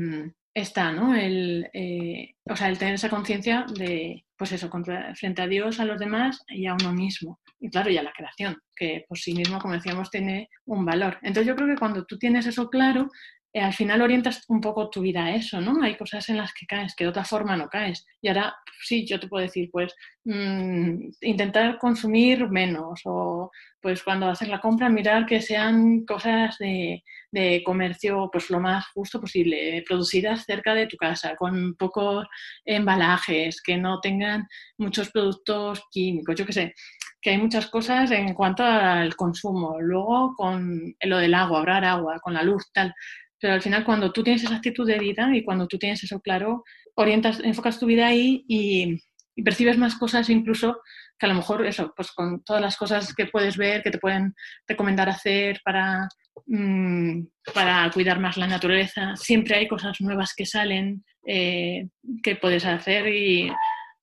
S2: está, ¿no? El, eh, o sea, el tener esa conciencia de, pues eso, contra, frente a Dios, a los demás y a uno mismo. Y claro, y a la creación, que por sí mismo, como decíamos, tiene un valor. Entonces yo creo que cuando tú tienes eso claro, eh, al final orientas un poco tu vida a eso, ¿no? Hay cosas en las que caes, que de otra forma no caes. Y ahora, sí, yo te puedo decir, pues, mm, intentar consumir menos o, pues, cuando haces la compra, mirar que sean cosas de, de, comercio, pues, lo más justo posible, producidas cerca de tu casa, con pocos embalajes, que no tengan muchos productos químicos, yo qué sé que hay muchas cosas en cuanto al consumo. Luego, con lo del agua, ahorrar agua, con la luz, tal. Pero al final, cuando tú tienes esa actitud de vida y cuando tú tienes eso claro, orientas, enfocas tu vida ahí y, percibes más cosas incluso que a lo mejor eso, pues con todas las cosas que puedes ver, que te pueden recomendar hacer para, mm, para cuidar más la naturaleza, siempre hay cosas nuevas que salen eh, que puedes hacer y...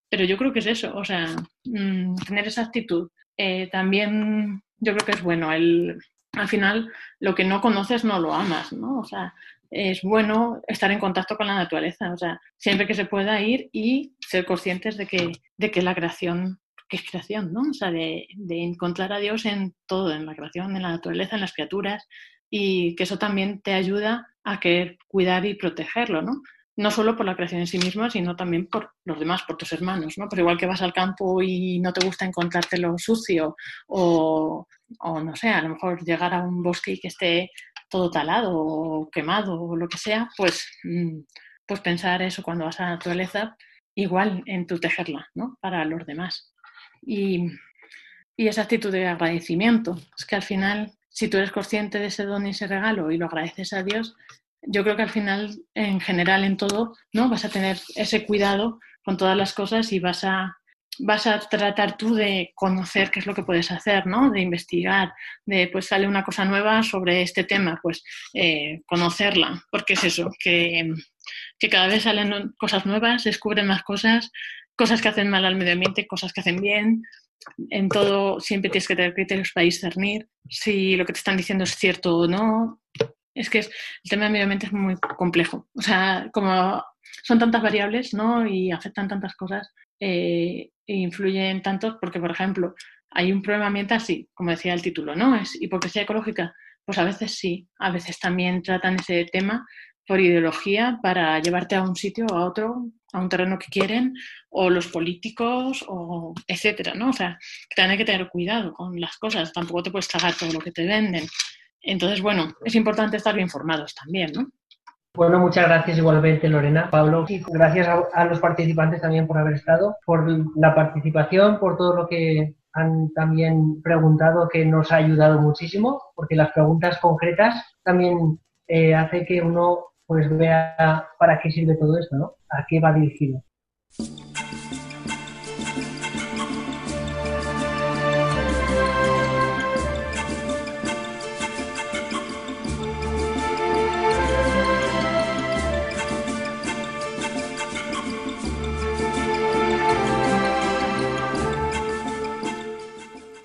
S2: Pero yo creo que es eso, o sea, mm, tener esa actitud. Eh, también yo creo que es bueno el, al final lo que no conoces no lo amas, ¿no? O sea, es bueno estar en contacto con la naturaleza, o sea, siempre que se pueda ir y ser conscientes de que, de que la creación, que es creación, ¿no? O sea, de, de encontrar a Dios en todo, en la creación, en la naturaleza, en las criaturas, y que eso también te ayuda a querer cuidar y protegerlo, ¿no? no solo por la creación en sí misma, sino también por los demás, por tus hermanos, ¿no? Pero igual que vas al campo y no te gusta encontrártelo sucio o, no sé, a lo mejor llegar a un bosque que esté todo talado o quemado o lo que sea, pues, mm, pues pensar eso cuando vas a la naturaleza, igual en tu tejerla, ¿no? Para los demás. Y, y esa actitud de agradecimiento, es que al final, si tú eres consciente de ese don y ese regalo y lo agradeces a Dios, yo creo que al final, en general, en todo, ¿no? Vas a tener ese cuidado con todas las cosas y vas a, vas a tratar tú de conocer qué es lo que puedes hacer, ¿no? De investigar, de pues sale una cosa nueva sobre este tema, pues eh, conocerla, porque es eso, que, que cada vez salen cosas nuevas, descubren más cosas, cosas que hacen mal al medio ambiente, cosas que hacen bien. En todo siempre tienes que tener criterios para discernir si lo que te están diciendo es cierto o no, es que el tema del medio ambiente es muy complejo. O sea, como son tantas variables, ¿no? Y afectan tantas cosas, eh, influyen tantos, porque, por ejemplo, hay un problema ambiental, sí, como decía el título, ¿no? Es hipocresía ecológica. Pues a veces sí, a veces también tratan ese tema por ideología para llevarte a un sitio o a otro, a un terreno que quieren, o los políticos, o etcétera, ¿no? O sea, también hay que tener cuidado con las cosas, tampoco te puedes tragar todo lo que te venden. Entonces, bueno, es importante estar bien formados también, ¿no?
S8: Bueno, muchas gracias igualmente, Lorena. Pablo, gracias a, los participantes también por haber estado, por la participación, por todo lo que han también preguntado, que nos ha ayudado muchísimo, porque las preguntas concretas también eh, hace que uno pues vea para qué sirve todo esto, ¿no? A qué va dirigido.